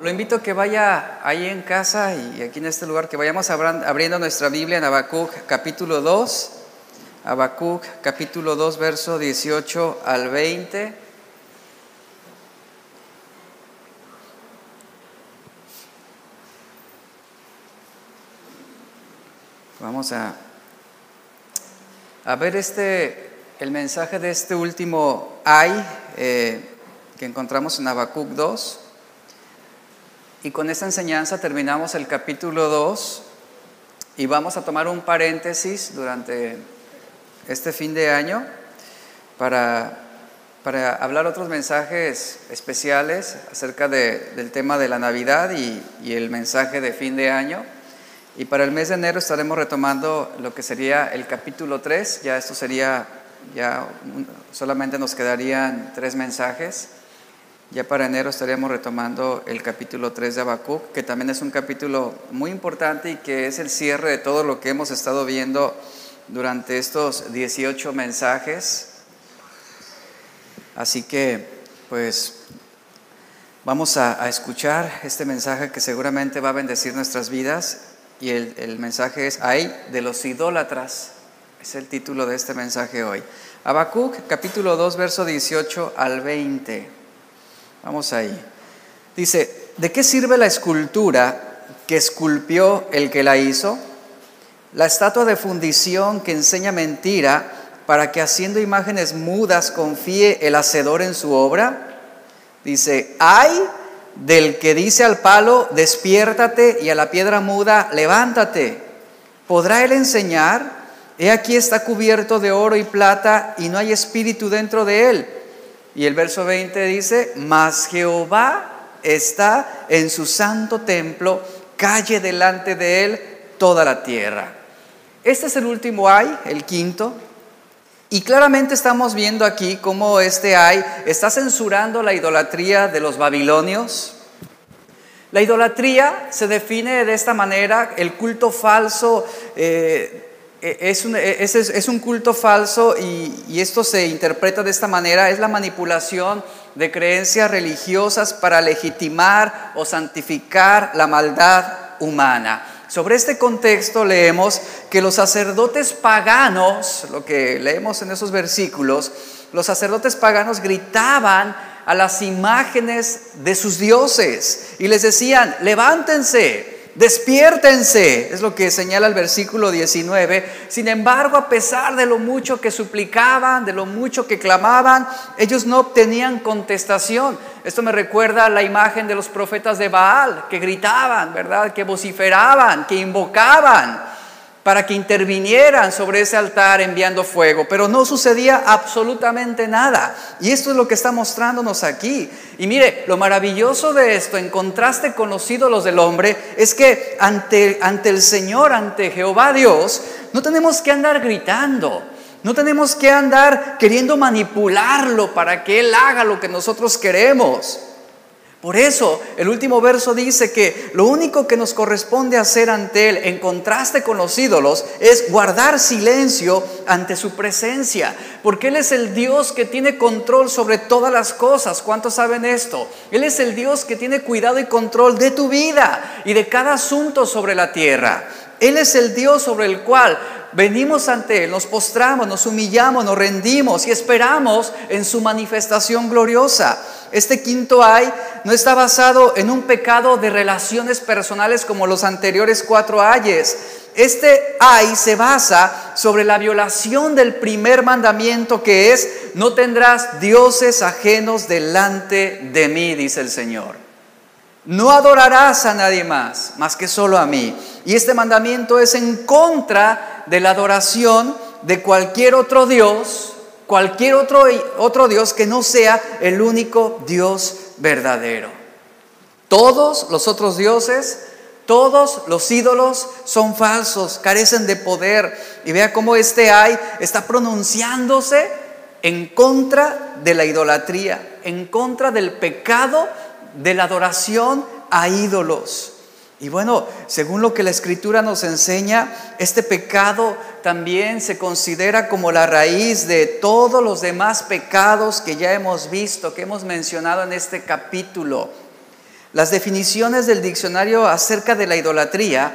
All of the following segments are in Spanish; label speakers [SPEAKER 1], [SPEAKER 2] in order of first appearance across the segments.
[SPEAKER 1] Lo invito a que vaya ahí en casa y aquí en este lugar, que vayamos abriendo nuestra Biblia en Habacuc capítulo 2, Habacuc capítulo 2, verso 18 al 20. Vamos a, a ver este, el mensaje de este último ay eh, que encontramos en Habacuc 2. Y con esta enseñanza terminamos el capítulo 2 y vamos a tomar un paréntesis durante este fin de año para, para hablar otros mensajes especiales acerca de, del tema de la Navidad y, y el mensaje de fin de año. Y para el mes de enero estaremos retomando lo que sería el capítulo 3, ya esto sería, ya solamente nos quedarían tres mensajes. Ya para enero estaríamos retomando el capítulo 3 de Habacuc, que también es un capítulo muy importante y que es el cierre de todo lo que hemos estado viendo durante estos 18 mensajes. Así que, pues, vamos a, escuchar este mensaje que seguramente va a bendecir nuestras vidas. Y el, el mensaje es, hay de los idólatras. Es el título de este mensaje hoy. Habacuc, capítulo 2, verso 18 al 20. Vamos ahí. Dice, ¿de qué sirve la escultura que esculpió el que la hizo? La estatua de fundición que enseña mentira para que haciendo imágenes mudas confíe el hacedor en su obra. Dice, hay del que dice al palo, despiértate y a la piedra muda, levántate. ¿Podrá él enseñar? He aquí está cubierto de oro y plata y no hay espíritu dentro de él. Y el verso 20 dice, mas Jehová está en su santo templo, calle delante de él toda la tierra. Este es el último ay, el quinto. Y claramente estamos viendo aquí cómo este ay está censurando la idolatría de los babilonios. La idolatría se define de esta manera, el culto falso. Eh, es un, es, es un, culto falso y, y, esto se interpreta de esta manera, es la manipulación de creencias religiosas para legitimar o santificar la maldad humana. Sobre este contexto leemos que los sacerdotes paganos, lo que leemos en esos versículos, los sacerdotes paganos gritaban a las imágenes de sus dioses y les decían, levántense, Despiértense, es lo que señala el versículo 19. Sin embargo, a pesar de lo mucho que suplicaban, de lo mucho que clamaban, ellos no obtenían contestación. Esto me recuerda a la imagen de los profetas de Baal, que gritaban, ¿verdad? Que vociferaban, que invocaban para que intervinieran sobre ese altar enviando fuego, pero no sucedía absolutamente nada. Y esto es lo que está mostrándonos aquí. Y mire, lo maravilloso de esto, en contraste con los ídolos del hombre, es que ante, ante el Señor, ante Jehová Dios, no tenemos que andar gritando. No tenemos que andar queriendo manipularlo para que Él haga lo que nosotros queremos. Por eso el último verso dice que lo único que nos corresponde hacer ante Él, en contraste con los ídolos, es guardar silencio ante su presencia, porque Él es el Dios que tiene control sobre todas las cosas. ¿Cuántos saben esto? Él es el Dios que tiene cuidado y control de tu vida y de cada asunto sobre la tierra. Él es el Dios sobre el cual venimos ante Él, nos postramos, nos humillamos, nos rendimos y esperamos en su manifestación gloriosa. Este quinto ay no está basado en un pecado de relaciones personales como los anteriores cuatro ayes. Este ay se basa sobre la violación del primer mandamiento que es, no tendrás dioses ajenos delante de mí, dice el Señor. No adorarás a nadie más, más que solo a mí. Y este mandamiento es en contra de la adoración de cualquier otro Dios, cualquier otro, otro Dios que no sea el único Dios verdadero. Todos los otros dioses, todos los ídolos son falsos, carecen de poder. Y vea cómo este ay está pronunciándose en contra de la idolatría, en contra del pecado de la adoración a ídolos. Y bueno, según lo que la escritura nos enseña, este pecado también se considera como la raíz de todos los demás pecados que ya hemos visto, que hemos mencionado en este capítulo. Las definiciones del diccionario acerca de la idolatría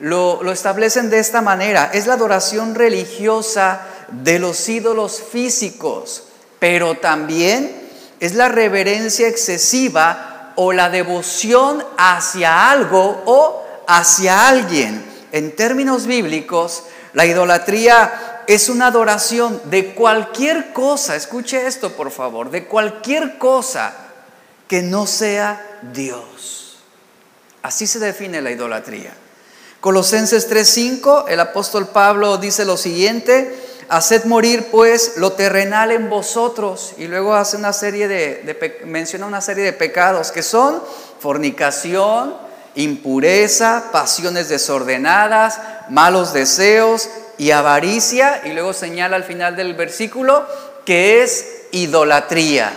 [SPEAKER 1] lo, lo, establecen de esta manera. Es la adoración religiosa de los ídolos físicos, pero también es la reverencia excesiva o la devoción hacia algo o hacia alguien. En términos bíblicos, la idolatría es una adoración de cualquier cosa, escuche esto por favor, de cualquier cosa que no sea Dios. Así se define la idolatría. Colosenses 3:5, el apóstol Pablo dice lo siguiente, haced morir pues lo terrenal en vosotros y luego hace una serie de, menciona una serie de pecados que son fornicación, impureza, pasiones desordenadas, malos deseos y avaricia y luego señala al final del versículo que es idolatría.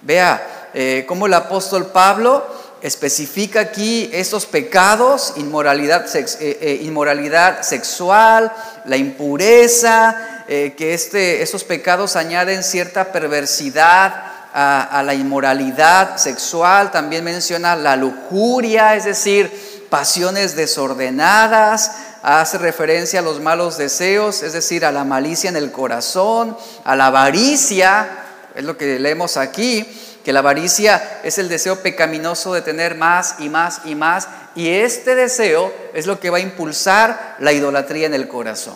[SPEAKER 1] Vea eh, cómo el apóstol Pablo especifica aquí estos pecados, inmoralidad, eh, eh, inmoralidad sexual, la impureza, eh, que este, esos pecados añaden cierta perversidad a, la inmoralidad sexual, también menciona la lujuria, es decir, pasiones desordenadas, hace referencia a los malos deseos, es decir, a la malicia en el corazón, a la avaricia, es lo que leemos aquí, que la avaricia es el deseo pecaminoso de tener más y más y más, y este deseo es lo que va a impulsar la idolatría en el corazón.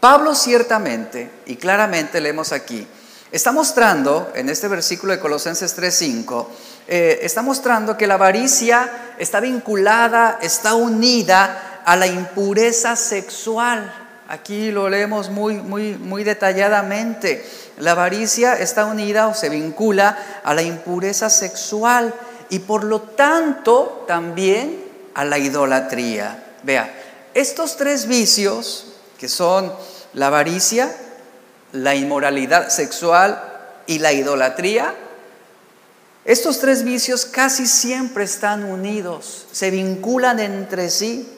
[SPEAKER 1] Pablo ciertamente y claramente leemos aquí, está mostrando en este versículo de Colosenses 3:5, eh, está mostrando que la avaricia está vinculada, está unida a la impureza sexual. Aquí lo leemos muy, muy, muy detalladamente. La avaricia está unida o se vincula a la impureza sexual y por lo tanto también a la idolatría. Vea, estos tres vicios, que son la avaricia, la inmoralidad sexual y la idolatría, estos tres vicios casi siempre están unidos, se vinculan entre sí.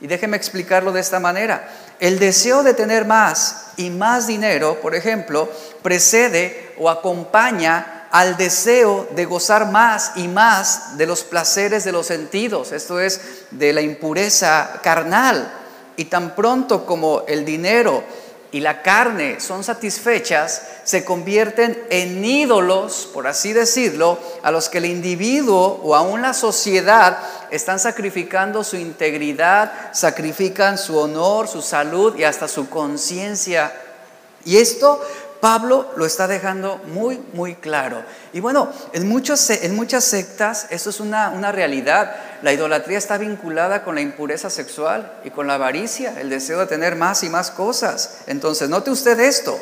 [SPEAKER 1] Y déjeme explicarlo de esta manera. El deseo de tener más y más dinero, por ejemplo, precede o acompaña al deseo de gozar más y más de los placeres de los sentidos, esto es, de la impureza carnal. Y tan pronto como el dinero y la carne son satisfechas, se convierten en ídolos, por así decirlo, a los que el individuo o aún la sociedad están sacrificando su integridad, sacrifican su honor, su salud y hasta su conciencia. Y esto Pablo lo está dejando muy, muy claro. Y bueno, en, muchos, en muchas sectas eso es una, una, realidad. La idolatría está vinculada con la impureza sexual y con la avaricia, el deseo de tener más y más cosas. Entonces, note usted esto,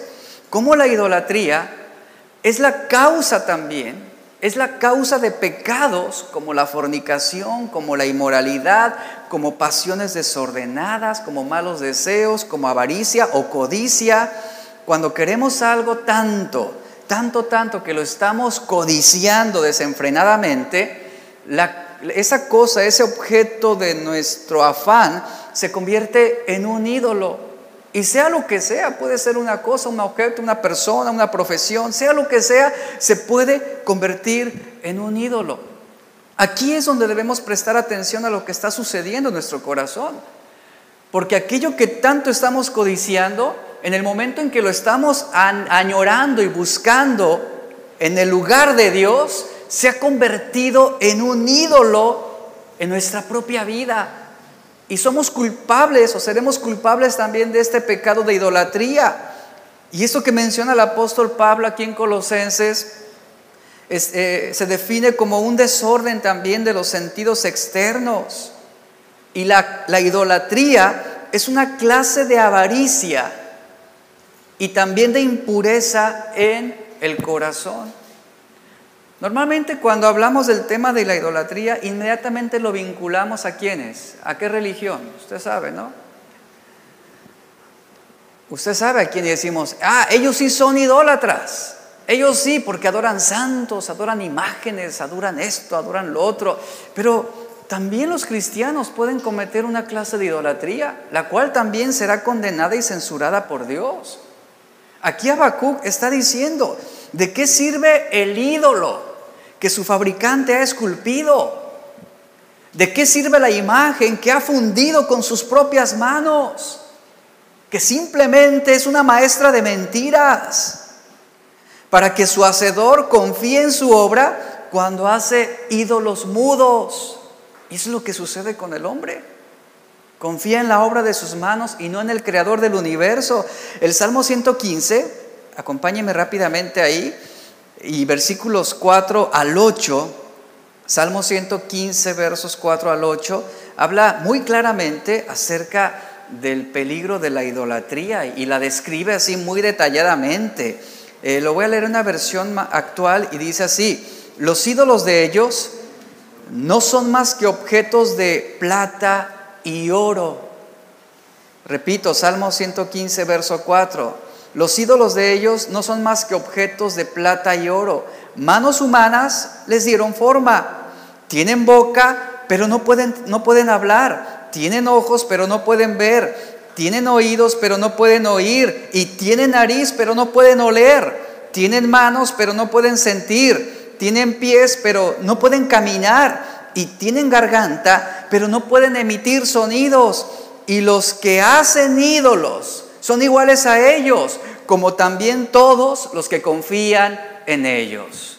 [SPEAKER 1] cómo la idolatría es la causa también, es la causa de pecados como la fornicación, como la inmoralidad, como pasiones desordenadas, como malos deseos, como avaricia o codicia cuando queremos algo tanto, tanto, tanto que lo estamos codiciando desenfrenadamente, esa cosa, ese objeto de nuestro afán, se convierte en un ídolo. Y sea lo que sea, puede ser una cosa, un objeto, una persona, una profesión, sea lo que sea, se puede convertir en un ídolo. Aquí es donde debemos prestar atención a lo que está sucediendo en nuestro corazón. Porque aquello que tanto estamos codiciando, en el momento en que lo estamos añorando y buscando en el lugar de Dios, se ha convertido en un ídolo en nuestra propia vida. Y somos culpables o seremos culpables también de este pecado de idolatría. Y eso que menciona el apóstol Pablo aquí en Colosenses eh, se define como un desorden también de los sentidos externos. Y la, la idolatría es una clase de avaricia y también de impureza en el corazón. Normalmente cuando hablamos del tema de la idolatría, inmediatamente lo vinculamos a quiénes, a qué religión, usted sabe, ¿no? Usted sabe a quién decimos, ah, ellos sí son idólatras, ellos sí, porque adoran santos, adoran imágenes, adoran esto, adoran lo otro, pero también los cristianos pueden cometer una clase de idolatría, la cual también será condenada y censurada por Dios. Aquí Habacuc está diciendo, ¿de qué sirve el ídolo que su fabricante ha esculpido. ¿De qué sirve la imagen que ha fundido con sus propias manos? Que simplemente es una maestra de mentiras para que su hacedor confíe en su obra cuando hace ídolos mudos. Y es lo que sucede con el hombre. Confía en la obra de sus manos y no en el creador del universo. El Salmo 115, acompáñeme rápidamente ahí, y versículos 4 al 8, Salmo 115, versos 4 al 8, habla muy claramente acerca del peligro de la idolatría y la describe así muy detalladamente. Eh, lo voy a leer en una versión actual y dice así, los ídolos de ellos no son más que objetos de plata y oro. Repito, Salmo 115, verso 4. Los ídolos de ellos no son más que objetos de plata y oro. Manos humanas les dieron forma tienen boca, pero no pueden, no pueden hablar. Tienen ojos, pero no pueden ver. Tienen oídos, pero no pueden oír. Y tienen nariz, pero no pueden oler. Tienen manos, pero no pueden sentir. Tienen pies, pero no pueden caminar. Y tienen garganta, pero no pueden emitir sonidos. Y los que hacen ídolos son iguales a ellos, como también todos los que confían en ellos.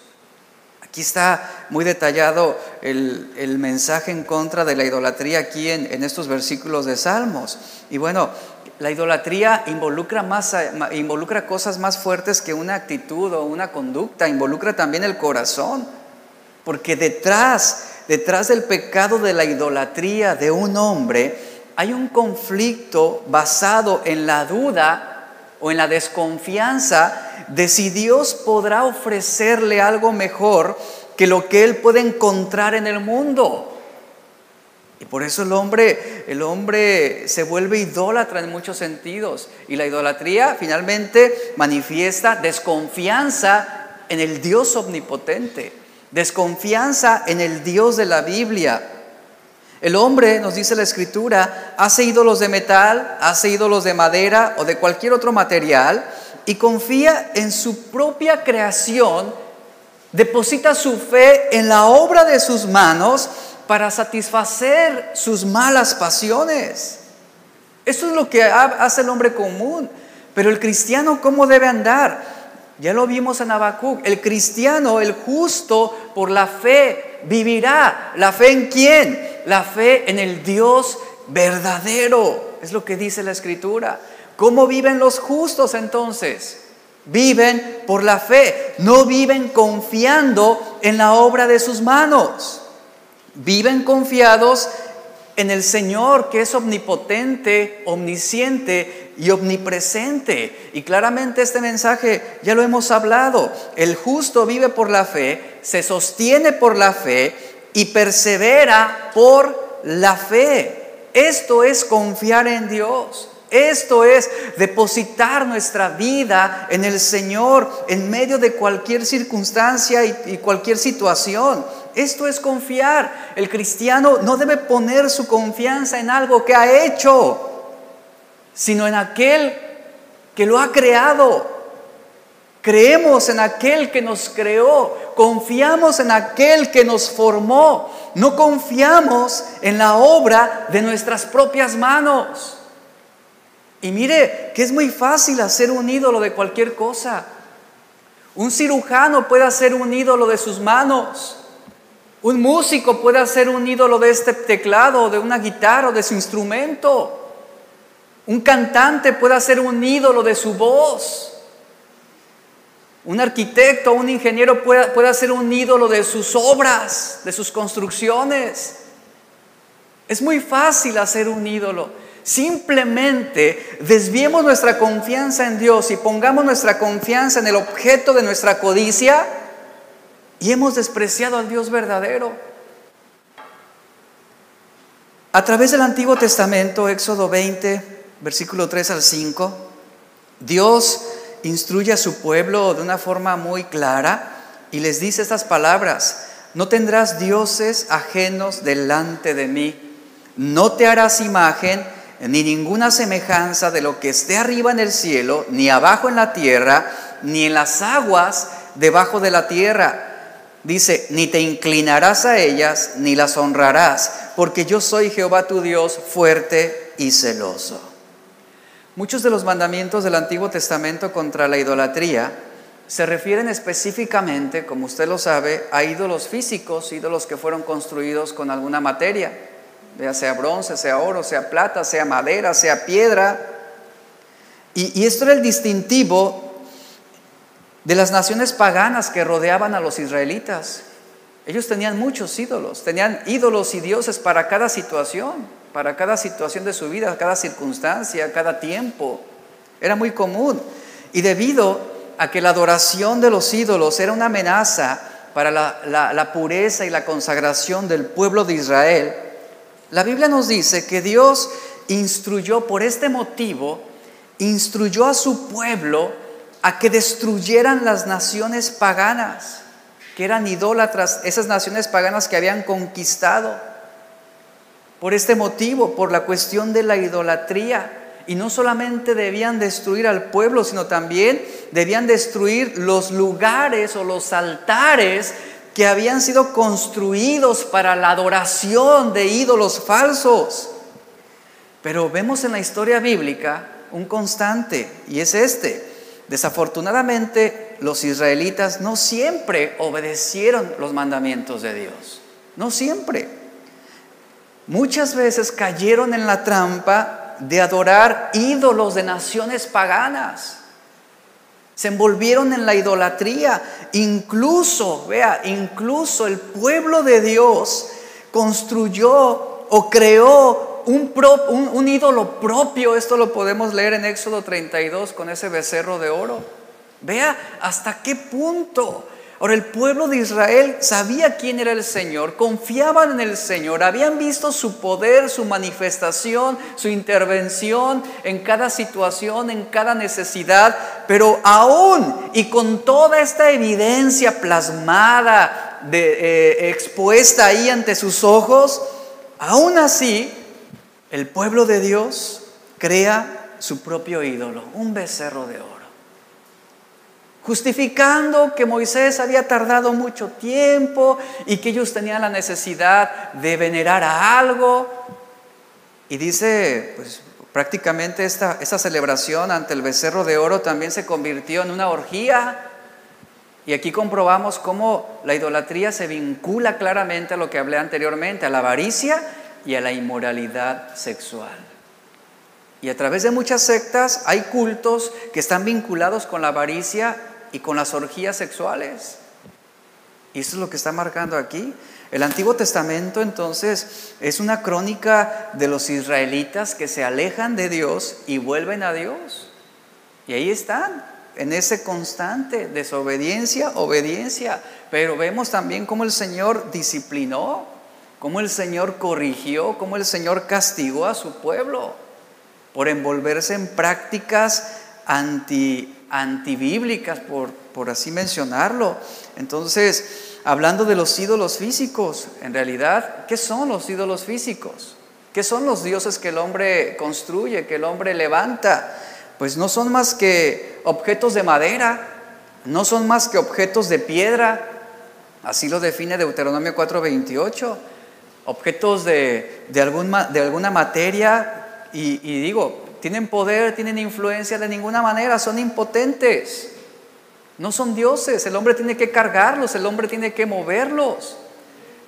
[SPEAKER 1] Aquí está muy detallado el, mensaje en contra de la idolatría aquí en, estos versículos de Salmos. Y bueno, la idolatría involucra, más, involucra cosas más fuertes que una actitud o una conducta, involucra también el corazón. Porque detrás, detrás del pecado de la idolatría de un hombre, hay un conflicto basado en la duda o en la desconfianza de si Dios podrá ofrecerle algo mejor que lo que él puede encontrar en el mundo. Y por eso el hombre, el hombre se vuelve idólatra en muchos sentidos. Y la idolatría finalmente manifiesta desconfianza en el Dios omnipotente, desconfianza en el Dios de la Biblia. El hombre, nos dice la escritura, hace ídolos de metal, hace ídolos de madera o de cualquier otro material y confía en su propia creación, deposita su fe en la obra de sus manos para satisfacer sus malas pasiones. Eso es lo que hace el hombre común. Pero el cristiano, ¿cómo debe andar? Ya lo vimos en Habacuc. El cristiano, el justo, por la fe vivirá. ¿La fe en quién? La fe en el Dios verdadero. Es lo que dice la Escritura. ¿Cómo viven los justos entonces? Viven por la fe, no viven confiando en la obra de sus manos. Viven confiados en el Señor que es omnipotente, omnisciente y omnipresente. Y claramente este mensaje ya lo hemos hablado. El justo vive por la fe, se sostiene por la fe y persevera por la fe. Esto es confiar en Dios. Esto es depositar nuestra vida en el Señor en medio de cualquier circunstancia y, cualquier situación. Esto es confiar. El cristiano no debe poner su confianza en algo que ha hecho, sino en aquel que lo ha creado. Creemos en aquel que nos creó, confiamos en aquel que nos formó, no confiamos en la obra de nuestras propias manos. Y mire que es muy fácil hacer un ídolo de cualquier cosa. Un cirujano puede hacer un ídolo de sus manos. Un músico puede hacer un ídolo de este teclado, de una guitarra, o de su instrumento. Un cantante puede hacer un ídolo de su voz. Un arquitecto, un ingeniero puede, puede hacer un ídolo de sus obras, de sus construcciones. Es muy fácil hacer un ídolo. Simplemente desviemos nuestra confianza en Dios y pongamos nuestra confianza en el objeto de nuestra codicia y hemos despreciado al Dios verdadero. A través del Antiguo Testamento, Éxodo 20, versículo 3 al 5, Dios instruye a su pueblo de una forma muy clara y les dice estas palabras, no tendrás dioses ajenos delante de mí, no te harás imagen, ni ninguna semejanza de lo que esté arriba en el cielo, ni abajo en la tierra, ni en las aguas debajo de la tierra. Dice, ni te inclinarás a ellas, ni las honrarás, porque yo soy Jehová tu Dios fuerte y celoso. Muchos de los mandamientos del Antiguo Testamento contra la idolatría se refieren específicamente, como usted lo sabe, a ídolos físicos, ídolos que fueron construidos con alguna materia, ya sea bronce, sea oro, sea plata, sea madera, sea piedra. Y, y esto era el distintivo de las naciones paganas que rodeaban a los israelitas. Ellos tenían muchos ídolos, tenían ídolos y dioses para cada situación, para cada situación de su vida, cada circunstancia, cada tiempo. Era muy común. Y debido a que la adoración de los ídolos era una amenaza para la, pureza y la consagración del pueblo de Israel, la Biblia nos dice que Dios instruyó por este motivo, instruyó a su pueblo a que destruyeran las naciones paganas, que eran idólatras, esas naciones paganas que habían conquistado. Por este motivo, por la cuestión de la idolatría. Y no solamente debían destruir al pueblo, sino también debían destruir los lugares o los altares que habían sido construidos para la adoración de ídolos falsos. Pero vemos en la historia bíblica un constante, y es este. Desafortunadamente, los israelitas no siempre obedecieron los mandamientos de Dios. No siempre. Muchas veces cayeron en la trampa de adorar ídolos de naciones paganas. Se envolvieron en la idolatría. Incluso, vea, incluso el pueblo de Dios construyó o creó un, ídolo propio, esto lo podemos leer en Éxodo 32 con ese becerro de oro. Vea hasta qué punto. Ahora el pueblo de Israel sabía quién era el Señor, confiaban en el Señor, habían visto su poder, su manifestación, su intervención en cada situación, en cada necesidad, pero aún y con toda esta evidencia plasmada, eh, expuesta ahí ante sus ojos, aún así el pueblo de Dios crea su propio ídolo, un becerro de oro. Justificando que Moisés había tardado mucho tiempo y que ellos tenían la necesidad de venerar a algo. Y dice, pues prácticamente esta, esta celebración ante el becerro de oro también se convirtió en una orgía. Y aquí comprobamos cómo la idolatría se vincula claramente a lo que hablé anteriormente, a la avaricia y a la inmoralidad sexual. Y a través de muchas sectas hay cultos que están vinculados con la avaricia y con las orgías sexuales. Y eso es lo que está marcando aquí. El Antiguo Testamento entonces es una crónica de los israelitas que se alejan de Dios y vuelven a Dios. Y ahí están, en ese constante desobediencia, obediencia. Pero vemos también cómo el Señor disciplinó cómo el Señor corrigió, cómo el Señor castigó a su pueblo por envolverse en prácticas anti, antibíblicas, por, por así mencionarlo. Entonces, hablando de los ídolos físicos, en realidad, ¿qué son los ídolos físicos? ¿Qué son los dioses que el hombre construye, que el hombre levanta? Pues no son más que objetos de madera, no son más que objetos de piedra, así lo define Deuteronomio 4:28 objetos de, de, de alguna materia y, y digo, tienen poder, tienen influencia de ninguna manera, son impotentes. No son dioses, el hombre tiene que cargarlos, el hombre tiene que moverlos,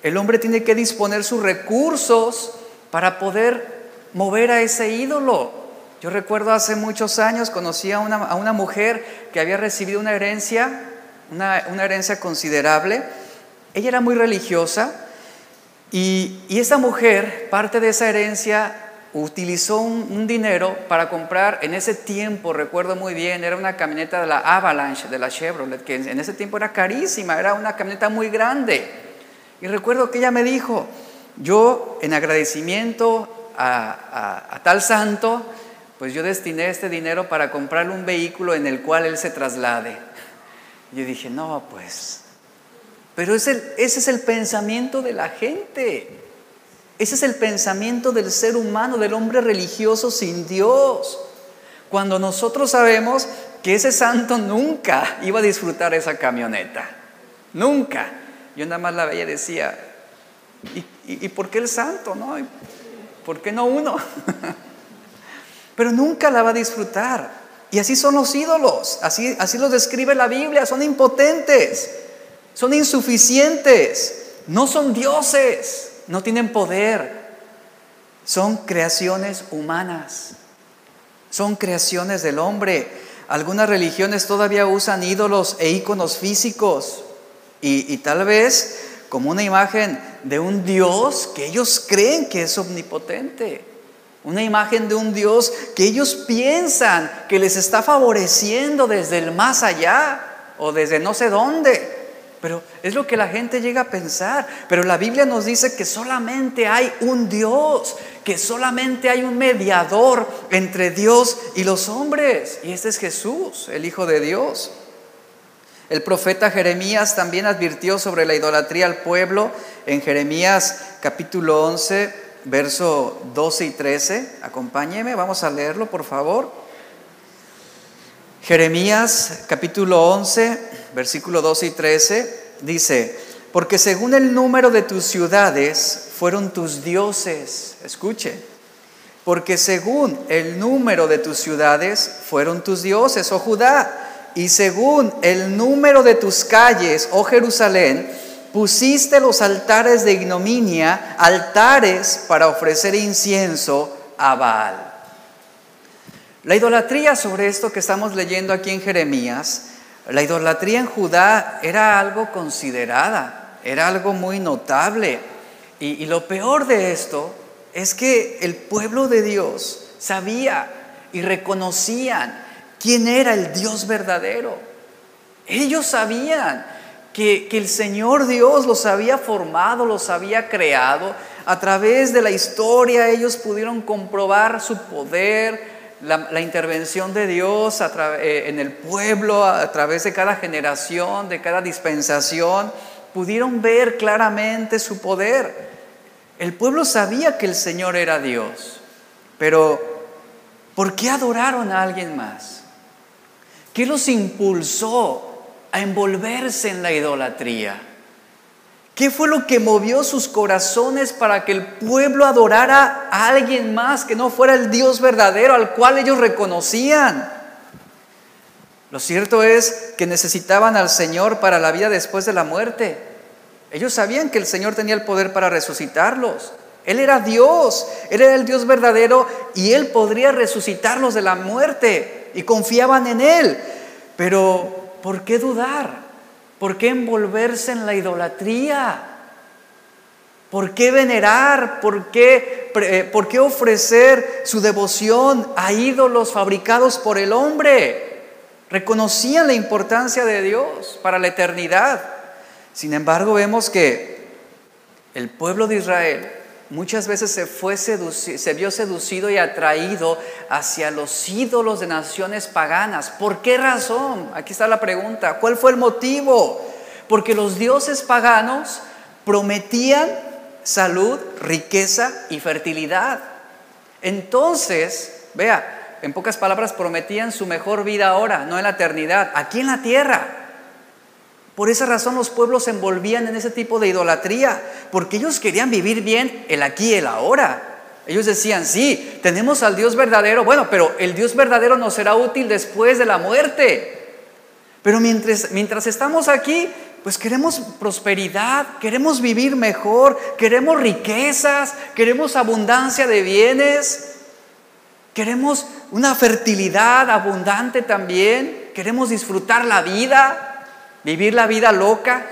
[SPEAKER 1] el hombre tiene que disponer sus recursos para poder mover a ese ídolo. Yo recuerdo hace muchos años conocí a una, a una mujer que había recibido una herencia, una, una herencia considerable. Ella era muy religiosa, y, esa mujer, parte de esa herencia, utilizó un, dinero para comprar, en ese tiempo, recuerdo muy bien, era una camioneta de la Avalanche, de la Chevrolet, que en ese tiempo era carísima, era una camioneta muy grande. Y recuerdo que ella me dijo, yo en agradecimiento a, a tal santo, pues yo destiné este dinero para comprarle un vehículo en el cual él se traslade. Yo dije, no, pues pero ese, ese es el pensamiento de la gente. Ese es el pensamiento del ser humano, del hombre religioso sin Dios. Cuando nosotros sabemos que ese santo nunca iba a disfrutar esa camioneta. Nunca. yo nada más la veía y decía, ¿y, por qué el santo? No? ¿Por qué no uno? Pero nunca la va a disfrutar. Y así son los ídolos, así, así los describe la Biblia, son impotentes, son insuficientes, no son dioses, no tienen poder, son creaciones humanas, son creaciones del hombre. Algunas religiones todavía usan ídolos e íconos físicos y, y tal vez como una imagen de un Dios que ellos creen que es omnipotente. Una imagen de un Dios que ellos piensan que les está favoreciendo desde el más allá o desde no sé dónde. Pero es lo que la gente llega a pensar. Pero la Biblia nos dice que solamente hay un Dios, que solamente hay un mediador entre Dios y los hombres. Y este es Jesús, el Hijo de Dios. El profeta Jeremías también advirtió sobre la idolatría al pueblo en Jeremías capítulo 11, verso 12 y 13. Acompáñeme, vamos a leerlo, por favor. Jeremías capítulo 11, versículo 12 y 13 dice, porque según el número de tus ciudades fueron tus dioses, escuche, porque según el número de tus ciudades fueron tus dioses, oh Judá, y según el número de tus calles, oh Jerusalén, pusiste los altares de ignominia, altares para ofrecer incienso a Baal. La idolatría sobre esto que estamos leyendo aquí en Jeremías, la idolatría en Judá era algo considerada, era algo muy notable. Y, lo peor de esto es que el pueblo de Dios sabía y reconocían quién era el Dios verdadero. Ellos sabían que, el Señor Dios los había formado, los había creado. A través de la historia ellos pudieron comprobar su poder, la, intervención de Dios eh, en el pueblo a través de cada generación, de cada dispensación. Pudieron ver claramente su poder. El pueblo sabía que el Señor era Dios, pero ¿por qué adoraron a alguien más? ¿Qué los impulsó a envolverse en la idolatría? ¿Qué fue lo que movió sus corazones para que el pueblo adorara a alguien más que no fuera el Dios verdadero al cual ellos reconocían? Lo cierto es que necesitaban al Señor para la vida después de la muerte. Ellos sabían que el Señor tenía el poder para resucitarlos. Él era Dios, Él era el Dios verdadero y Él podría resucitarlos de la muerte y confiaban en Él. Pero, ¿por qué dudar? ¿Por qué envolverse en la idolatría? ¿Por qué venerar? ¿Por qué, eh, ¿Por qué ofrecer su devoción a ídolos fabricados por el hombre? Reconocían la importancia de Dios para la eternidad. Sin embargo, vemos que el pueblo de Israel muchas veces se, fue se vio seducido y atraído hacia los ídolos de naciones paganas. ¿Por qué razón? Aquí está la pregunta. ¿Cuál fue el motivo? Porque los dioses paganos prometían salud, riqueza y fertilidad. Entonces, vea, en pocas palabras, prometían su mejor vida ahora, no en la eternidad, aquí en la tierra. Por esa razón los pueblos se envolvían en ese tipo de idolatría, porque ellos querían vivir bien el aquí y el ahora. Ellos decían, sí, tenemos al Dios verdadero, bueno, pero el Dios verdadero nos será útil después de la muerte. Pero mientras, mientras estamos aquí, pues queremos prosperidad, queremos vivir mejor, queremos riquezas, queremos abundancia de bienes, queremos una fertilidad abundante también, queremos disfrutar la vida vivir la vida loca.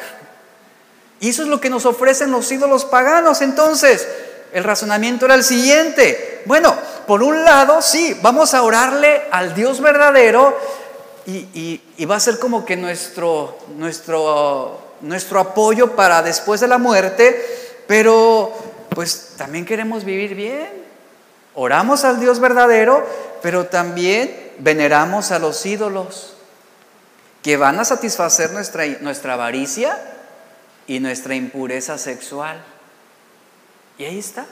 [SPEAKER 1] Y eso es lo que nos ofrecen los ídolos paganos. Entonces, el razonamiento era el siguiente. Bueno, por un lado, sí, vamos a orarle al Dios verdadero y, va a ser como que nuestro, nuestro, nuestro apoyo para después de la muerte, pero pues también queremos vivir bien. Oramos al Dios verdadero, pero también veneramos a los ídolos que van a satisfacer nuestra, nuestra avaricia y nuestra impureza sexual. Y ahí está.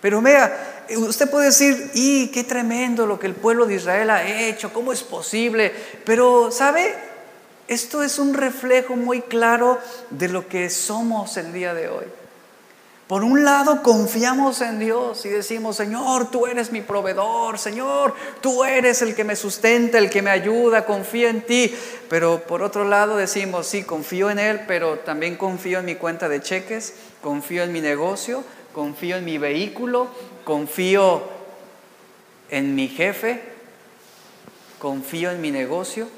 [SPEAKER 1] Pero vea, usted puede decir, y qué tremendo lo que el pueblo de Israel ha hecho, ¿cómo es posible? Pero, ¿sabe? Esto es un reflejo muy claro de lo que somos el día de hoy. Por un lado, confiamos en Dios y decimos, Señor, tú eres mi proveedor, Señor, tú eres el que me sustenta, el que me ayuda, confío en ti. Pero por otro lado decimos, sí, confío en Él, pero también confío en mi cuenta de cheques, confío en mi negocio, confío en mi vehículo, confío en mi jefe, confío en mi negocio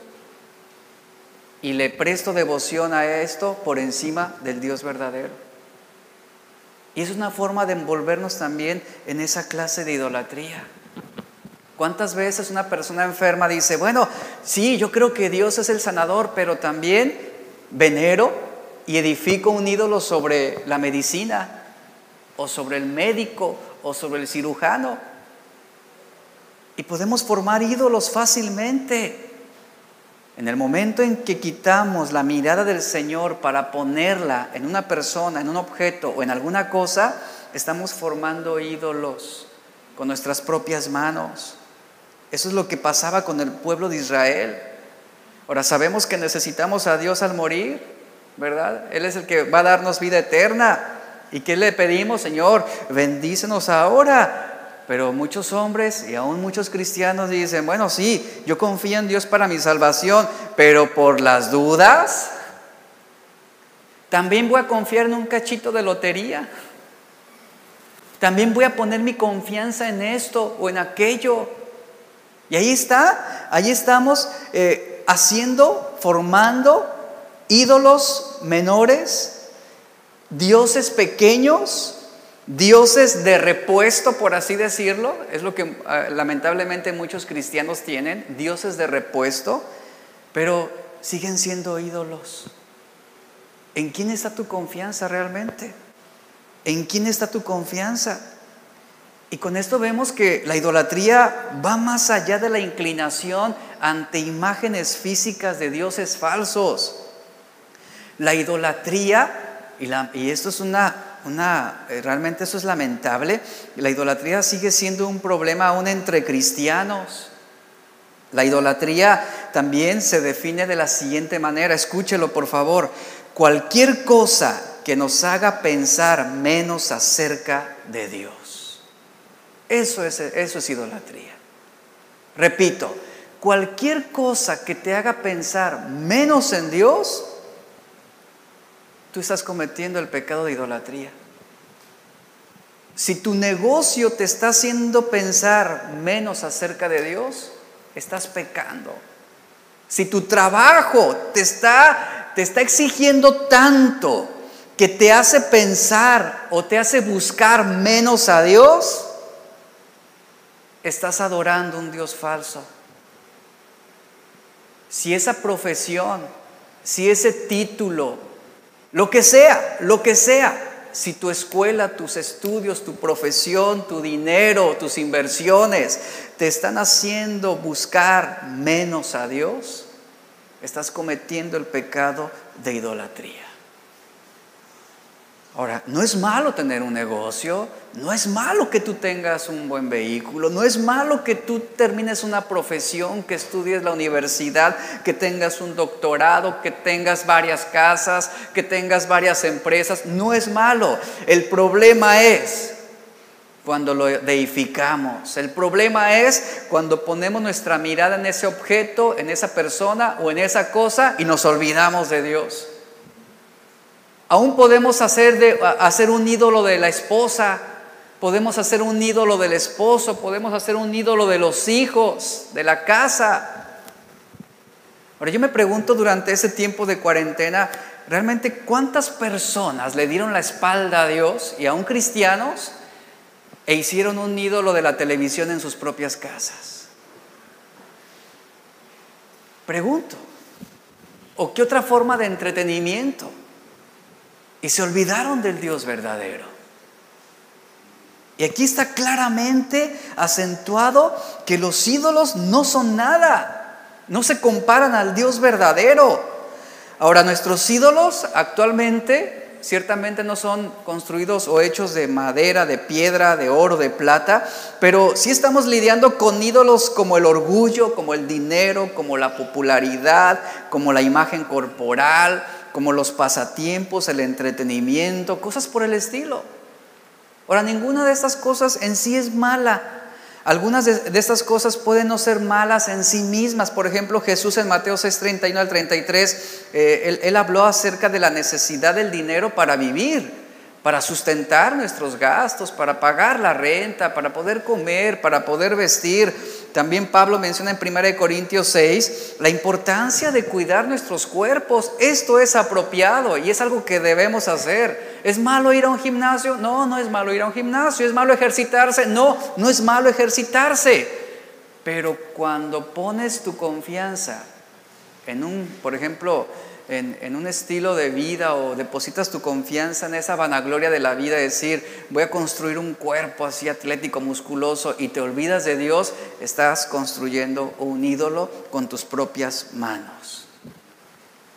[SPEAKER 1] y le presto devoción a esto por encima del Dios verdadero. Y es una forma de envolvernos también en esa clase de idolatría. ¿Cuántas veces una persona enferma dice, bueno, sí, yo creo que Dios es el sanador, pero también venero y edifico un ídolo sobre la medicina, o sobre el médico, o sobre el cirujano? Y podemos formar ídolos fácilmente. En el momento en que quitamos la mirada del Señor para ponerla en una persona, en un objeto o en alguna cosa, estamos formando ídolos con nuestras propias manos. Eso es lo que pasaba con el pueblo de Israel. Ahora sabemos que necesitamos a Dios al morir, ¿verdad? Él es el que va a darnos vida eterna. ¿Y qué le pedimos, Señor? Bendícenos ahora. Pero muchos hombres y aún muchos cristianos dicen, bueno, sí, yo confío en Dios para mi salvación, pero por las dudas, también voy a confiar en un cachito de lotería. También voy a poner mi confianza en esto o en aquello. Y ahí está, ahí estamos eh, haciendo, formando ídolos menores, dioses pequeños dioses de repuesto, por así decirlo, es lo que ah, lamentablemente muchos cristianos tienen, dioses de repuesto, pero siguen siendo ídolos. ¿En quién está tu confianza realmente? ¿En quién está tu confianza? Y con esto vemos que la idolatría va más allá de la inclinación ante imágenes físicas de dioses falsos. La idolatría, y, y esto es una una, eh, realmente eso es lamentable. La idolatría sigue siendo un problema aún entre cristianos. La idolatría también se define de la siguiente manera, escúchelo por favor, cualquier cosa que nos haga pensar menos acerca de Dios. Eso es, eso es idolatría. Repito, cualquier cosa que te haga pensar menos en Dios, tú estás cometiendo el pecado de idolatría. Si tu negocio te está haciendo pensar menos acerca de Dios, estás pecando. Si tu trabajo te está, te está exigiendo tanto que te hace pensar o te hace buscar menos a Dios, estás adorando un Dios falso. Si esa profesión, si ese título, lo que sea, lo que sea, si tu escuela, tus estudios, tu profesión, tu dinero, tus inversiones te están haciendo buscar menos a Dios, estás cometiendo el pecado de idolatría. Ahora, no es malo tener un negocio, no es malo que tú tengas un buen vehículo, no es malo que tú termines una profesión, que estudies la universidad, que tengas un doctorado, que tengas varias casas, que tengas varias empresas, no es malo. El problema es cuando lo deificamos. El problema es cuando ponemos nuestra mirada en ese objeto, en esa persona o en esa cosa y nos olvidamos de Dios. Aún podemos hacer, de, hacer un ídolo de la esposa, podemos hacer un ídolo del esposo, podemos hacer un ídolo de los hijos, de la casa. Ahora yo me pregunto durante ese tiempo de cuarentena, realmente cuántas personas le dieron la espalda a Dios y aún cristianos e hicieron un ídolo de la televisión en sus propias casas. Pregunto, ¿o qué otra forma de entretenimiento? Y se olvidaron del Dios verdadero. Y aquí está claramente acentuado que los ídolos no son nada, no se comparan al Dios verdadero. Ahora, nuestros ídolos actualmente ciertamente no son construidos o hechos de madera, de piedra, de oro, de plata, pero sí estamos lidiando con ídolos como el orgullo, como el dinero, como la popularidad, como la imagen corporal, como los pasatiempos, el entretenimiento, cosas por el estilo. Ahora, ninguna de estas cosas en sí es mala. Algunas de, estas cosas pueden no ser malas en sí mismas. Por ejemplo, Jesús en Mateo 6, 31 al 33, eh, él, habló acerca de la necesidad del dinero para vivir, para sustentar nuestros gastos, para pagar la renta, para poder comer, para poder vestir. También Pablo menciona en 1 Corintios 6 la importancia de cuidar nuestros cuerpos. Esto es apropiado y es algo que debemos hacer. ¿Es malo ir a un gimnasio? No, no es malo ir a un gimnasio. ¿Es malo ejercitarse? No, no es malo ejercitarse. Pero cuando pones tu confianza en un, por ejemplo, en, un estilo de vida o depositas tu confianza en esa vanagloria de la vida, decir, voy a construir un cuerpo así atlético, musculoso, y te olvidas de Dios, estás construyendo un ídolo con tus propias manos.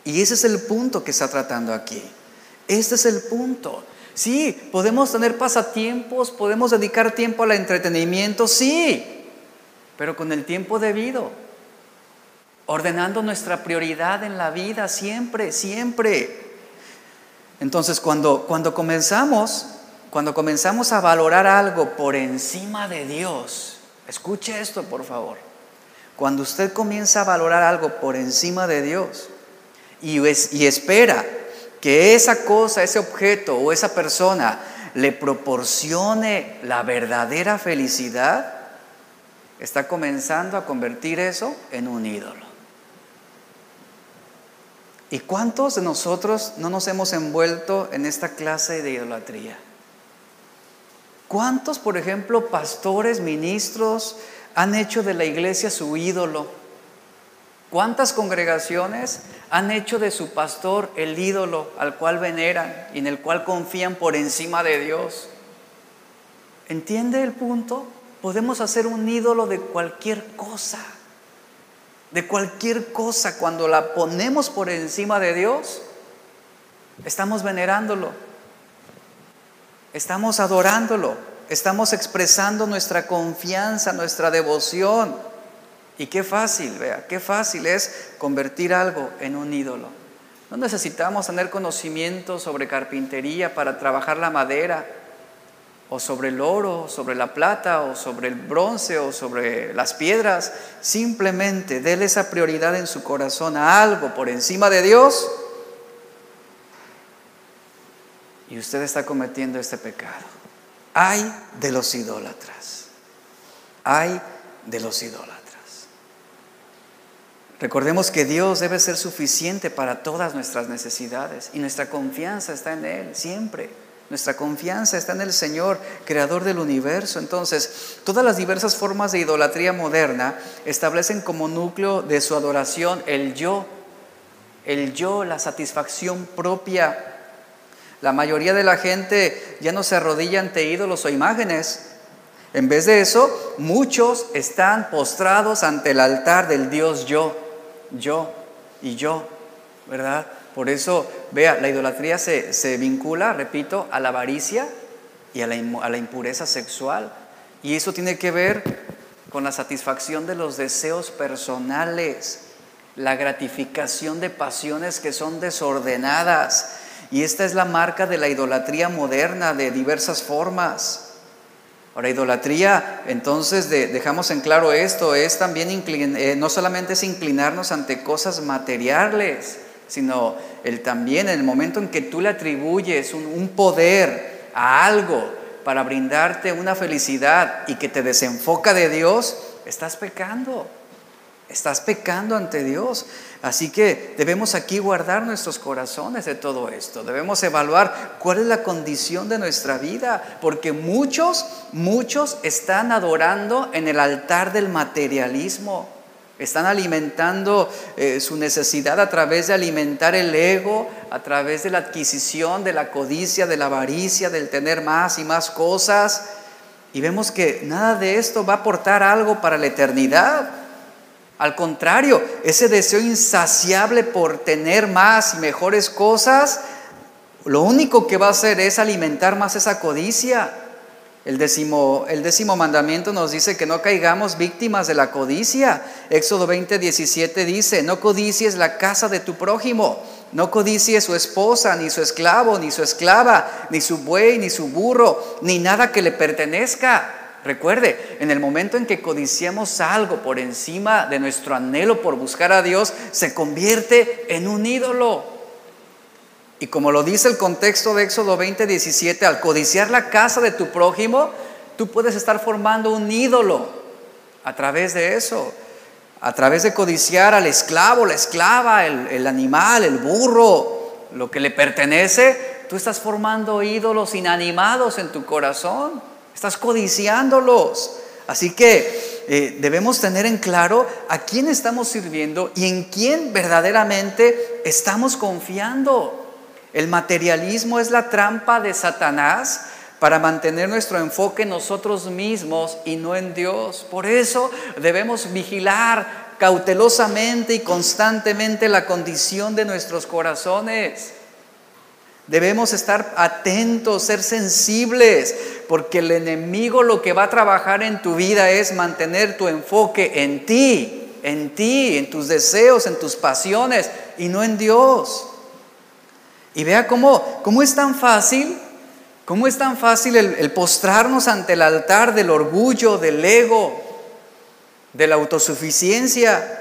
[SPEAKER 1] Y ese es el punto que está tratando aquí. Este es el punto. Sí, podemos tener pasatiempos, podemos dedicar tiempo al entretenimiento, sí, pero con el tiempo debido ordenando nuestra prioridad en la vida siempre, siempre. Entonces, cuando, cuando comenzamos, cuando comenzamos a valorar algo por encima de Dios, escuche esto, por favor. Cuando usted comienza a valorar algo por encima de Dios y, y espera que esa cosa, ese objeto o esa persona le proporcione la verdadera felicidad, está comenzando a convertir eso en un ídolo. ¿Y cuántos de nosotros no nos hemos envuelto en esta clase de idolatría? ¿Cuántos, por ejemplo, pastores, ministros han hecho de la iglesia su ídolo? ¿Cuántas congregaciones han hecho de su pastor el ídolo al cual veneran y en el cual confían por encima de Dios? ¿Entiende el punto? Podemos hacer un ídolo de cualquier cosa de cualquier cosa, cuando la ponemos por encima de Dios, estamos venerándolo, estamos adorándolo, estamos expresando nuestra confianza, nuestra devoción. Y qué fácil, vea, qué fácil es convertir algo en un ídolo. No necesitamos tener conocimiento sobre carpintería para trabajar la madera o sobre el oro, sobre la plata, o sobre el bronce, o sobre las piedras. Simplemente déle esa prioridad en su corazón a algo por encima de Dios. Y usted está cometiendo este pecado. Hay de los idólatras. Hay de los idólatras. Recordemos que Dios debe ser suficiente para todas nuestras necesidades y nuestra confianza está en Él siempre. Nuestra confianza está en el Señor, creador del universo. Entonces, todas las diversas formas de idolatría moderna establecen como núcleo de su adoración el yo, el yo, la satisfacción propia. La mayoría de la gente ya no se arrodilla ante ídolos o imágenes. En vez de eso, muchos están postrados ante el altar del Dios yo, yo y yo, ¿verdad? Por eso, vea, la idolatría se, vincula, repito, a la avaricia y a la, a la impureza sexual. Y eso tiene que ver con la satisfacción de los deseos personales, la gratificación de pasiones que son desordenadas. Y esta es la marca de la idolatría moderna de diversas formas. Ahora, idolatría, entonces dejamos en claro esto, es también, eh, no solamente es inclinarnos ante cosas materiales, sino el también en el momento en que tú le atribuyes un, poder a algo para brindarte una felicidad y que te desenfoca de Dios, estás pecando. Estás pecando ante Dios. Así que debemos aquí guardar nuestros corazones de todo esto. Debemos evaluar cuál es la condición de nuestra vida. Porque muchos, muchos están adorando en el altar del materialismo. Están alimentando eh, su necesidad a través de alimentar el ego, a través de la adquisición, de la codicia, de la avaricia, del tener más y más cosas. Y vemos que nada de esto va a aportar algo para la eternidad. Al contrario, ese deseo insaciable por tener más y mejores cosas lo único que va a hacer es alimentar más esa codicia. El décimo, mandamiento nos dice que no caigamos víctimas de la codicia. Éxodo 20, 17 dice, no codicies la casa de tu prójimo, no codicies su esposa, ni su esclavo, ni su esclava, ni su buey, ni su burro, ni nada que le pertenezca. Recuerde, en el momento en que codiciamos algo por encima de nuestro anhelo por buscar a Dios, se convierte en un ídolo. Y como lo dice el contexto de Éxodo 20, 17, al codiciar la casa de tu prójimo, tú puedes estar formando un ídolo a través de eso. A través de codiciar al esclavo, la esclava, el, animal, el burro, lo que le pertenece, tú estás formando ídolos inanimados en tu corazón. Estás codiciándolos. Así que eh, debemos tener en claro a quién estamos sirviendo y en quién verdaderamente estamos confiando. El materialismo es la trampa de Satanás para mantener nuestro enfoque en nosotros mismos y no en Dios. Por eso debemos vigilar cautelosamente y constantemente la condición de nuestros corazones. Debemos estar atentos, ser sensibles, porque el enemigo lo que va a trabajar en tu vida es mantener tu enfoque en ti, en ti, en tus deseos, en tus pasiones y no en Dios. Y vea cómo, cómo es tan fácil, cómo es tan fácil el, postrarnos ante el altar del orgullo, del ego, de la autosuficiencia.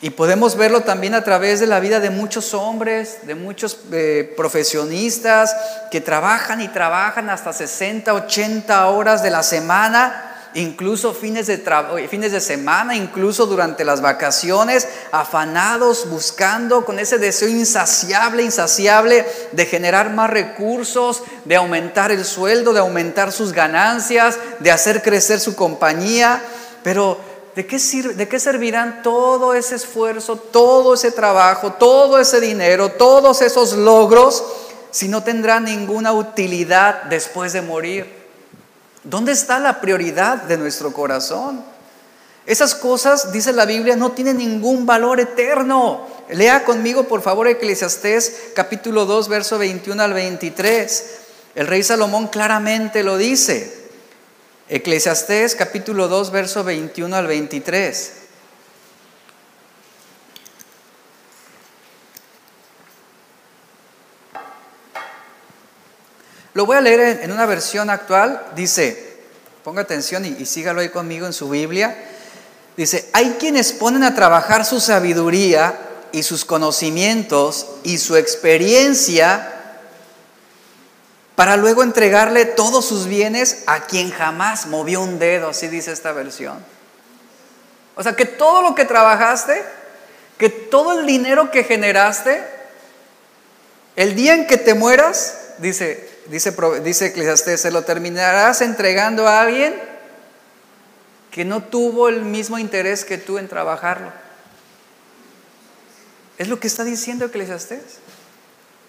[SPEAKER 1] Y podemos verlo también a través de la vida de muchos hombres, de muchos eh, profesionistas que trabajan y trabajan hasta 60, 80 horas de la semana incluso fines de, fines de semana, incluso durante las vacaciones, afanados, buscando con ese deseo insaciable, insaciable de generar más recursos, de aumentar el sueldo, de aumentar sus ganancias, de hacer crecer su compañía. Pero ¿de qué, sirve, ¿de qué servirán todo ese esfuerzo, todo ese trabajo, todo ese dinero, todos esos logros si no tendrán ninguna utilidad después de morir? ¿Dónde está la prioridad de nuestro corazón? Esas cosas, dice la Biblia, no tienen ningún valor eterno. Lea conmigo, por favor, Eclesiastés capítulo 2, verso 21 al 23. El rey Salomón claramente lo dice. Eclesiastés capítulo 2, verso 21 al 23. Lo voy a leer en una versión actual. Dice, ponga atención y, sígalo ahí conmigo en su Biblia. Dice, hay quienes ponen a trabajar su sabiduría y sus conocimientos y su experiencia para luego entregarle todos sus bienes a quien jamás movió un dedo, así dice esta versión. O sea, que todo lo que trabajaste, que todo el dinero que generaste, el día en que te mueras, dice, dice, dice Eclesiastés, se lo terminarás entregando a alguien que no tuvo el mismo interés que tú en trabajarlo. Es lo que está diciendo Eclesiastés.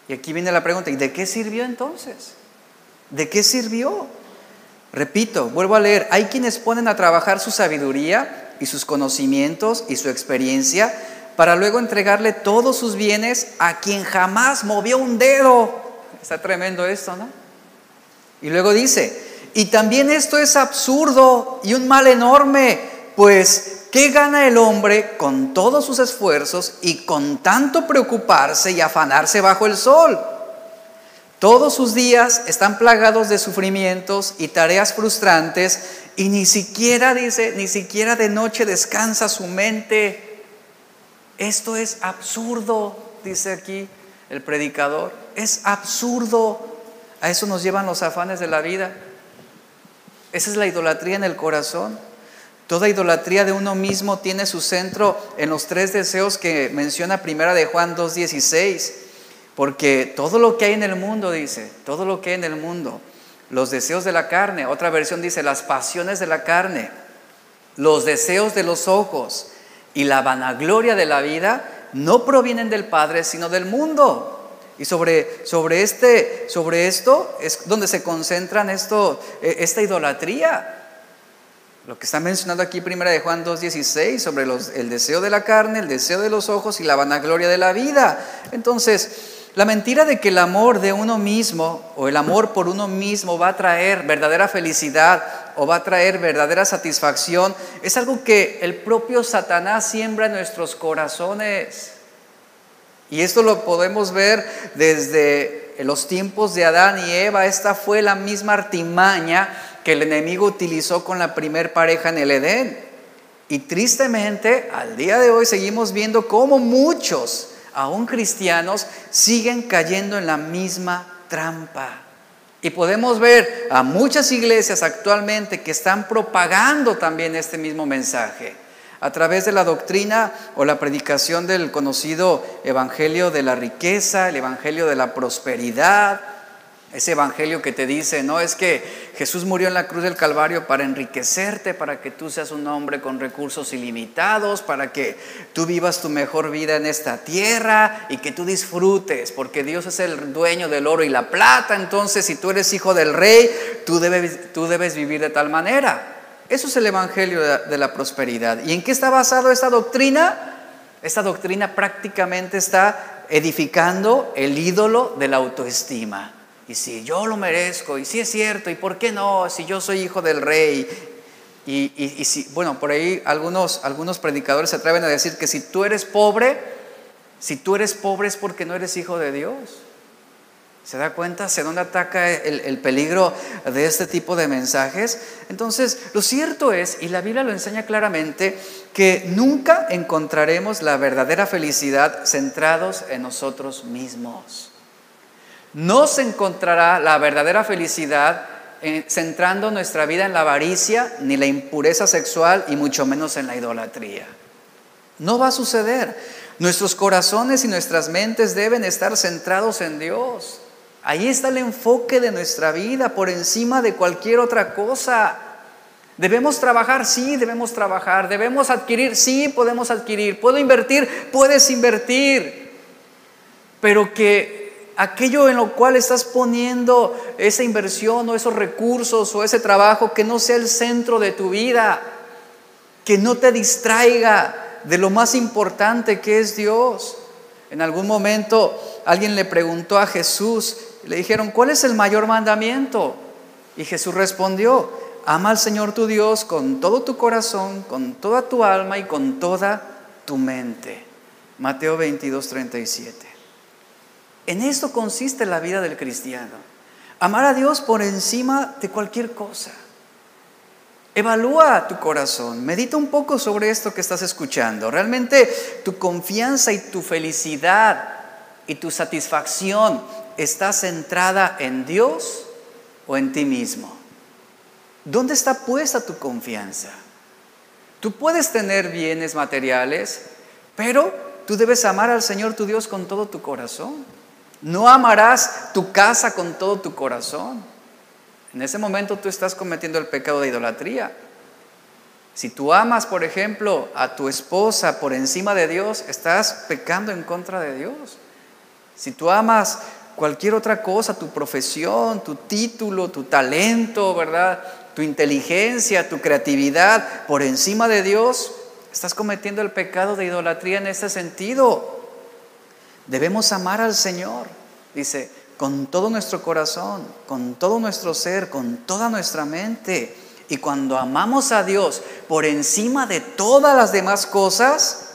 [SPEAKER 1] Y aquí viene la pregunta, ¿y de qué sirvió entonces? ¿De qué sirvió? Repito, vuelvo a leer, hay quienes ponen a trabajar su sabiduría y sus conocimientos y su experiencia para luego entregarle todos sus bienes a quien jamás movió un dedo Está tremendo esto, ¿no? Y luego dice, y también esto es absurdo y un mal enorme, pues ¿qué gana el hombre con todos sus esfuerzos y con tanto preocuparse y afanarse bajo el sol? Todos sus días están plagados de sufrimientos y tareas frustrantes y ni siquiera, dice, ni siquiera de noche descansa su mente. Esto es absurdo, dice aquí el predicador es absurdo. A eso nos llevan los afanes de la vida. Esa es la idolatría en el corazón. Toda idolatría de uno mismo tiene su centro en los tres deseos que menciona primera de Juan 2.16. Porque todo lo que hay en el mundo, dice, todo lo que hay en el mundo, los deseos de la carne, otra versión dice, las pasiones de la carne, los deseos de los ojos y la vanagloria de la vida, no provienen del Padre, sino del mundo. Y sobre, sobre, este, sobre esto es donde se concentran esto, e, esta idolatría. Lo que está mencionando aquí primera de Juan 2.16 sobre los, el deseo de la carne, el deseo de los ojos y la vanagloria de la vida. Entonces, La mentira de que el amor de uno mismo o el amor por uno mismo va a traer verdadera felicidad o va a traer verdadera satisfacción es algo que el propio Satanás siembra en nuestros corazones. Y esto lo podemos ver desde los tiempos de Adán y Eva. Esta fue la misma artimaña que el enemigo utilizó con la primer pareja en el Edén. Y tristemente, al día de hoy seguimos viendo cómo muchos aún cristianos, siguen cayendo en la misma trampa. Y podemos ver a muchas iglesias actualmente que están propagando también este mismo mensaje a través de la doctrina o la predicación del conocido evangelio de la riqueza, el evangelio de la prosperidad, ese evangelio que te dice, no es que Jesús murió en la cruz del Calvario para enriquecerte, para que tú seas un hombre con recursos ilimitados, para que tú vivas tu mejor vida en esta tierra y que tú disfrutes, porque Dios es el dueño del oro y la plata, entonces si tú eres hijo del rey, tú debes, tú debes vivir de tal manera. Eso es el evangelio de la prosperidad. ¿Y en qué está basado esta doctrina? Esta doctrina prácticamente está edificando el ídolo de la autoestima y si yo lo merezco, y si es cierto, y por qué no, si yo soy hijo del rey. Y, y, si, bueno, por ahí algunos, algunos predicadores se atreven a decir que si tú eres pobre, si tú eres pobre es porque no eres hijo de Dios. ¿Se da cuenta hacia dónde ataca el, el, peligro de este tipo de mensajes? Entonces, lo cierto es, y la Biblia lo enseña claramente, que nunca encontraremos la verdadera felicidad centrados en nosotros mismos. No se encontrará la verdadera felicidad eh, centrando nuestra vida en la avaricia, ni la impureza sexual, y mucho menos en la idolatría. No va a suceder. Nuestros corazones y nuestras mentes deben estar centrados en Dios. Ahí está el enfoque de nuestra vida por encima de cualquier otra cosa. Debemos trabajar, sí, debemos trabajar. Debemos adquirir, sí, podemos adquirir. ¿Puedo invertir? Puedes invertir. Pero que aquello en lo cual estás poniendo esa inversión o esos recursos o ese trabajo, que no sea el centro de tu vida, que no te distraiga de lo más importante que es Dios. En algún momento alguien le preguntó a Jesús, le dijeron, ¿cuál es el mayor mandamiento? Y Jesús respondió, ama al Señor tu Dios con todo tu corazón, con toda tu alma y con toda tu mente. Mateo 22, 37. En esto consiste la vida del cristiano. Amar a Dios por encima de cualquier cosa. Evalúa tu corazón, medita un poco sobre esto que estás escuchando. Realmente tu confianza y tu felicidad y tu satisfacción está centrada en Dios o en ti mismo. ¿Dónde está puesta tu confianza? Tú puedes tener bienes materiales, pero tú debes amar al Señor tu Dios con todo tu corazón. No amarás tu casa con todo tu corazón. En ese momento tú estás cometiendo el pecado de idolatría. Si tú amas, por ejemplo, a tu esposa por encima de Dios, estás pecando en contra de Dios. Si tú amas cualquier otra cosa, tu profesión, tu título, tu talento, ¿verdad? Tu inteligencia, tu creatividad por encima de Dios, estás cometiendo el pecado de idolatría en ese sentido. Debemos amar al Señor, dice, con todo nuestro corazón, con todo nuestro ser, con toda nuestra mente. Y cuando amamos a Dios por encima de todas las demás cosas,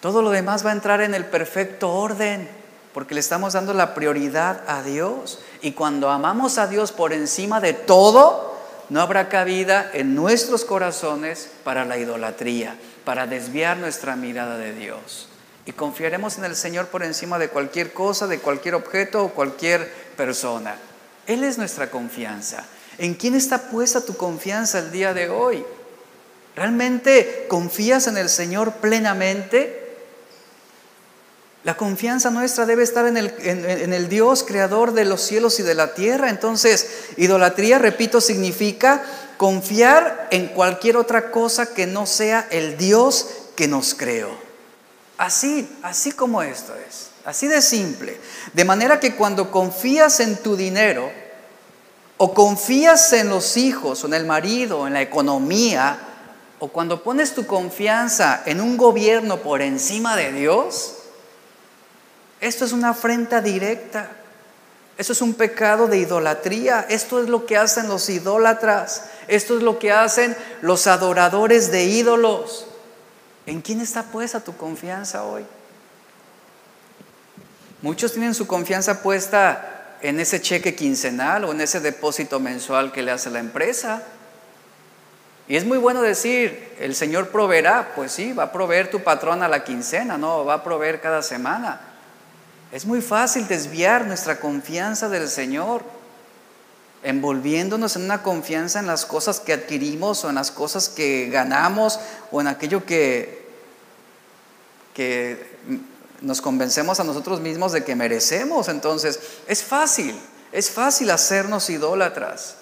[SPEAKER 1] todo lo demás va a entrar en el perfecto orden, porque le estamos dando la prioridad a Dios. Y cuando amamos a Dios por encima de todo, no habrá cabida en nuestros corazones para la idolatría, para desviar nuestra mirada de Dios y confiaremos en el Señor por encima de cualquier cosa, de cualquier objeto o cualquier persona. Él es nuestra confianza. ¿En quién está puesta tu confianza el día de hoy? ¿Realmente confías en el Señor plenamente? La confianza nuestra debe estar en el, Dios creador de los cielos y de la tierra. Entonces, idolatría, repito, significa confiar en cualquier otra cosa que no sea el Dios que nos creó. Así, así como esto es, así de simple. De manera que cuando confías en tu dinero, o confías en los hijos, o en el marido, o en la economía, o cuando pones tu confianza en un gobierno por encima de Dios, Esto es una afrenta directa. Eso es un pecado de idolatría. Esto es lo que hacen los idólatras. Esto es lo que hacen los adoradores de ídolos. ¿En quién está puesta tu confianza hoy? Muchos tienen su confianza puesta en ese cheque quincenal o en ese depósito mensual que le hace la empresa. Y es muy bueno decir, el Señor proveerá, pues sí, va a proveer tu patrón a la quincena, no, va a proveer cada semana. Es muy fácil desviar nuestra confianza del Señor, envolviéndonos en una confianza en las cosas que adquirimos o en las cosas que ganamos o en aquello que, que nos convencemos a nosotros mismos de que merecemos. Entonces, es fácil, es fácil hacernos idólatras.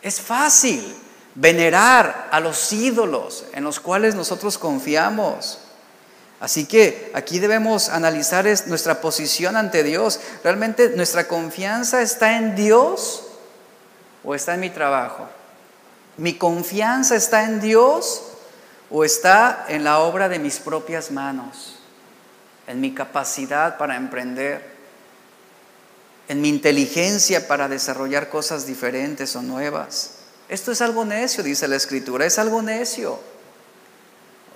[SPEAKER 1] Es fácil venerar a los ídolos en los cuales nosotros confiamos. Así que aquí debemos analizar nuestra posición ante Dios. ¿Realmente nuestra confianza está en Dios o está en mi trabajo? ¿Mi confianza está en Dios o está en la obra de mis propias manos? En mi capacidad para emprender, en mi inteligencia para desarrollar cosas diferentes o nuevas. Esto es algo necio, dice la Escritura, es algo necio.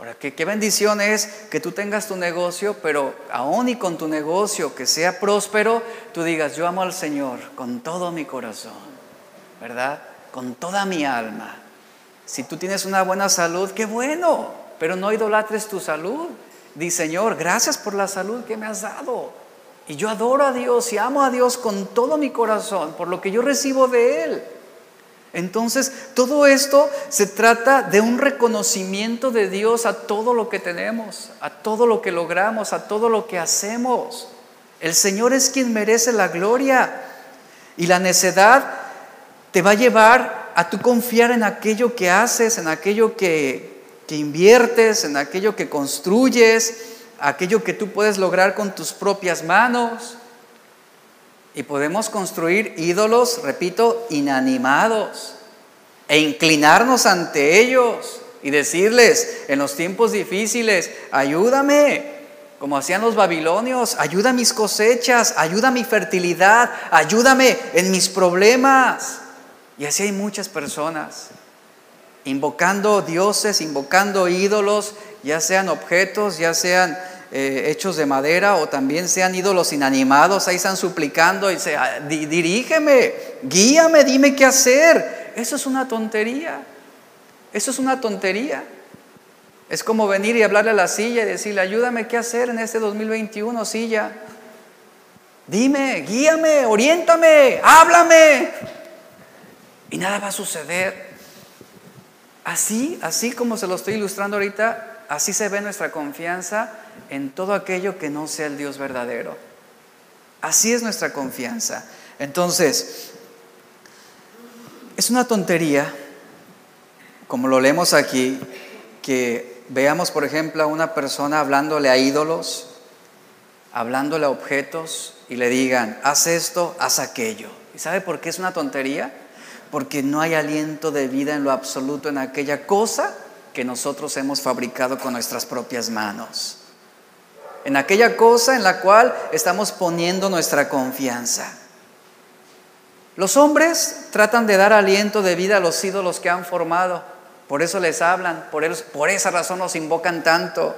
[SPEAKER 1] Ahora, ¿qué, qué bendición es que tú tengas tu negocio, pero aún y con tu negocio que sea próspero, tú digas, yo amo al Señor con todo mi corazón, ¿verdad? Con toda mi alma. Si tú tienes una buena salud, qué bueno, pero no idolatres tu salud. Di, Señor, gracias por la salud que me has dado. Y yo adoro a Dios y amo a Dios con todo mi corazón por lo que yo recibo de Él. Entonces, todo esto se trata de un reconocimiento de Dios a todo lo que tenemos, a todo lo que logramos, a todo lo que hacemos. El Señor es quien merece la gloria y la necedad te va a llevar a tu confiar en aquello que haces, en aquello que, que inviertes, en aquello que construyes, aquello que tú puedes lograr con tus propias manos. Y podemos construir ídolos, repito, inanimados e inclinarnos ante ellos y decirles en los tiempos difíciles, ayúdame, como hacían los babilonios, ayuda a mis cosechas, ayuda a mi fertilidad, ayúdame en mis problemas. Y así hay muchas personas invocando dioses, invocando ídolos, ya sean objetos, ya sean eh, hechos de madera o también sean ídolos inanimados, ahí están suplicando y se, ah, dirígeme, guíame, dime qué hacer. Eso es una tontería. Eso es una tontería. Es como venir y hablarle a la silla y decirle, ayúdame qué hacer en este 2021, silla. Dime, guíame, oriéntame, háblame. Y nada va a suceder. Así, así como se lo estoy ilustrando ahorita, así se ve nuestra confianza en todo aquello que no sea el Dios verdadero. Así es nuestra confianza. Entonces, es una tontería, como lo leemos aquí, que veamos, por ejemplo, a una persona hablándole a ídolos, hablándole a objetos y le digan, haz esto, haz aquello. ¿Y sabe por qué es una tontería? Porque no hay aliento de vida en lo absoluto en aquella cosa que nosotros hemos fabricado con nuestras propias manos en aquella cosa en la cual estamos poniendo nuestra confianza. Los hombres tratan de dar aliento de vida a los ídolos que han formado, por eso les hablan, por, por esa razón los invocan tanto,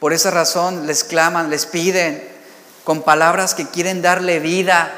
[SPEAKER 1] por esa razón les claman, les piden con palabras que quieren darle vida,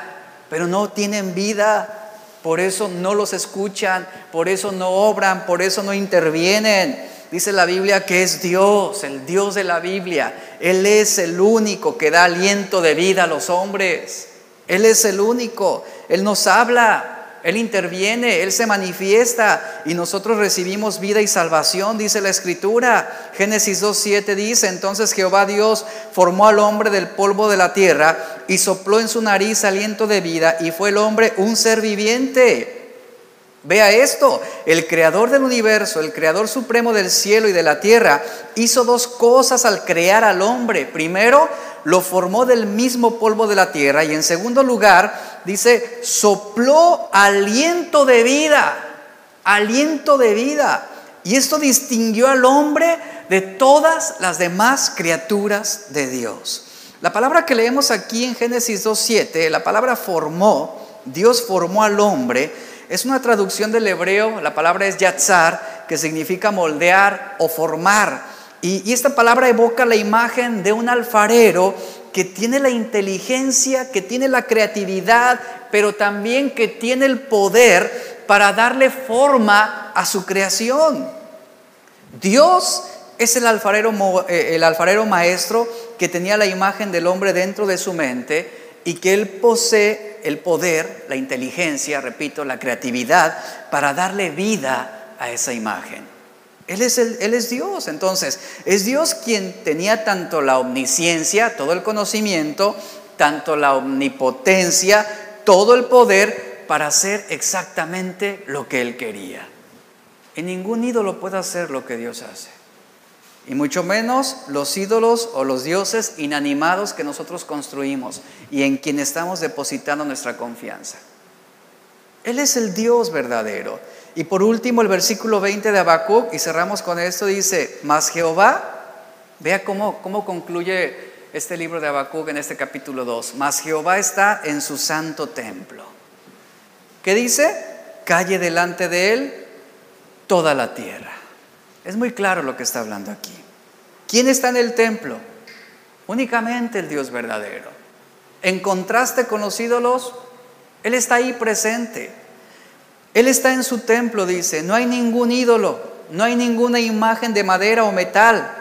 [SPEAKER 1] pero no tienen vida, por eso no los escuchan, por eso no obran, por eso no intervienen. Dice la Biblia que es Dios, el Dios de la Biblia. Él es el único que da aliento de vida a los hombres. Él es el único. Él nos habla. Él interviene, Él se manifiesta y nosotros recibimos vida y salvación, dice la Escritura. Génesis 2.7 dice, entonces Jehová Dios formó al hombre del polvo de la tierra y sopló en su nariz aliento de vida y fue el hombre un ser viviente. Vea esto, el creador del universo, el creador supremo del cielo y de la tierra, hizo dos cosas al crear al hombre. Primero, lo formó del mismo polvo de la tierra y en segundo lugar, dice, sopló aliento de vida, aliento de vida. Y esto distinguió al hombre de todas las demás criaturas de Dios. La palabra que leemos aquí en Génesis 2.7, la palabra formó, Dios formó al hombre, es una traducción del hebreo, la palabra es yatzar, que significa moldear o formar. Y, y, esta palabra evoca la imagen de un alfarero que tiene la inteligencia, que tiene la creatividad, pero también que tiene el poder para darle forma a su creación. Dios es el alfarero, eh, el alfarero maestro que tenía la imagen del hombre dentro de su mente y que él posee el poder, la inteligencia, repito, la creatividad para darle vida a esa imagen. Él es, Dios, entonces es Dios quien tenía tanto la omnisciencia, todo el conocimiento, tanto la omnipotencia, todo el poder para hacer exactamente lo que él quería. Y ningún ídolo puede hacer lo que Dios hace y mucho menos los ídolos o los dioses inanimados que nosotros construimos y en quien estamos depositando nuestra confianza. Él es el Dios verdadero. Y por último, el versículo 20 de Habacuc, y cerramos con esto, dice, mas Jehová, vea cómo, cómo concluye este libro de Habacuc en este capítulo 2, mas Jehová está en su santo templo. ¿Qué dice? Calle delante de él toda la tierra. Es muy claro lo que está hablando aquí. ¿Quién está en el templo? Únicamente el Dios verdadero. En contraste con los ídolos, Él está ahí presente. Él está en su templo, dice. No hay ningún ídolo, no hay ninguna imagen de madera o metal.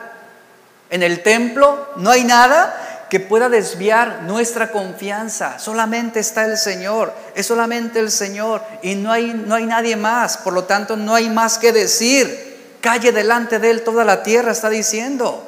[SPEAKER 1] En el templo no hay nada que pueda desviar nuestra confianza. Solamente está el Señor, es solamente el Señor y no hay, no hay nadie más. Por lo tanto, no hay más que decir. Calle delante de él toda la tierra, está diciendo.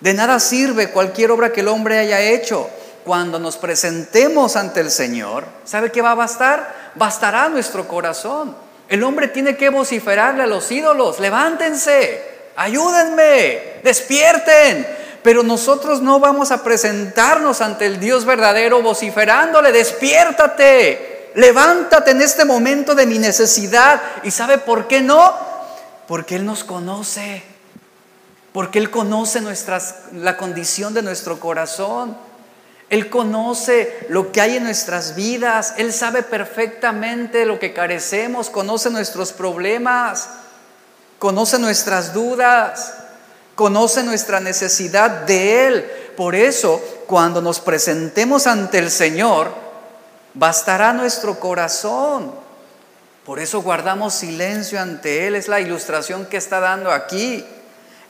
[SPEAKER 1] De nada sirve cualquier obra que el hombre haya hecho. Cuando nos presentemos ante el Señor, ¿sabe qué va a bastar? Bastará nuestro corazón. El hombre tiene que vociferarle a los ídolos, levántense, ayúdenme, despierten. Pero nosotros no vamos a presentarnos ante el Dios verdadero vociferándole, despiértate, levántate en este momento de mi necesidad. ¿Y sabe por qué no? Porque Él nos conoce, porque Él conoce nuestras, la condición de nuestro corazón. Él conoce lo que hay en nuestras vidas, Él sabe perfectamente lo que carecemos, conoce nuestros problemas, conoce nuestras dudas, conoce nuestra necesidad de Él. Por eso, cuando nos presentemos ante el Señor, bastará nuestro corazón por eso guardamos silencio ante Él. Es la ilustración que está dando aquí.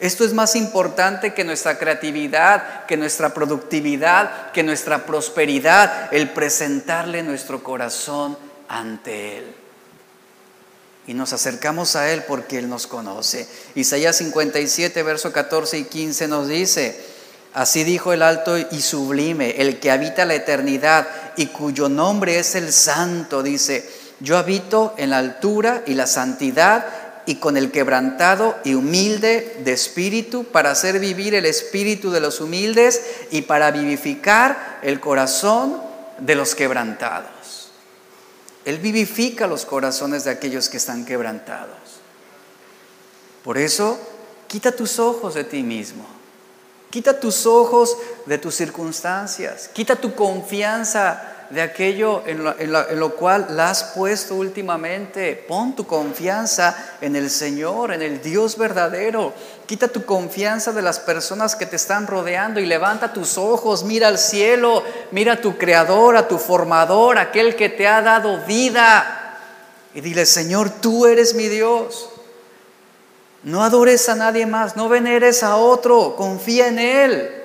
[SPEAKER 1] Esto es más importante que nuestra creatividad, que nuestra productividad, que nuestra prosperidad, el presentarle nuestro corazón ante Él. Y nos acercamos a Él porque Él nos conoce. Isaías 57, verso 14 y 15 nos dice, así dijo el alto y sublime, el que habita la eternidad y cuyo nombre es el santo, dice, yo habito en la altura y la santidad y con el quebrantado y humilde de espíritu para hacer vivir el espíritu de los humildes y para vivificar el corazón de los quebrantados. Él vivifica los corazones de aquellos que están quebrantados. Por eso, quita tus ojos de ti mismo. Quita tus ojos de tus circunstancias. Quita tu confianza de aquello en lo, cual la has puesto últimamente. Pon tu confianza en el Señor, en el Dios verdadero. Quita tu confianza de las personas que te están rodeando y levanta tus ojos, mira al cielo, mira a tu creador, a tu formador, aquel que te ha dado vida. Y dile, Señor, tú eres mi Dios. No adores a nadie más, no veneres a otro, confía en Él.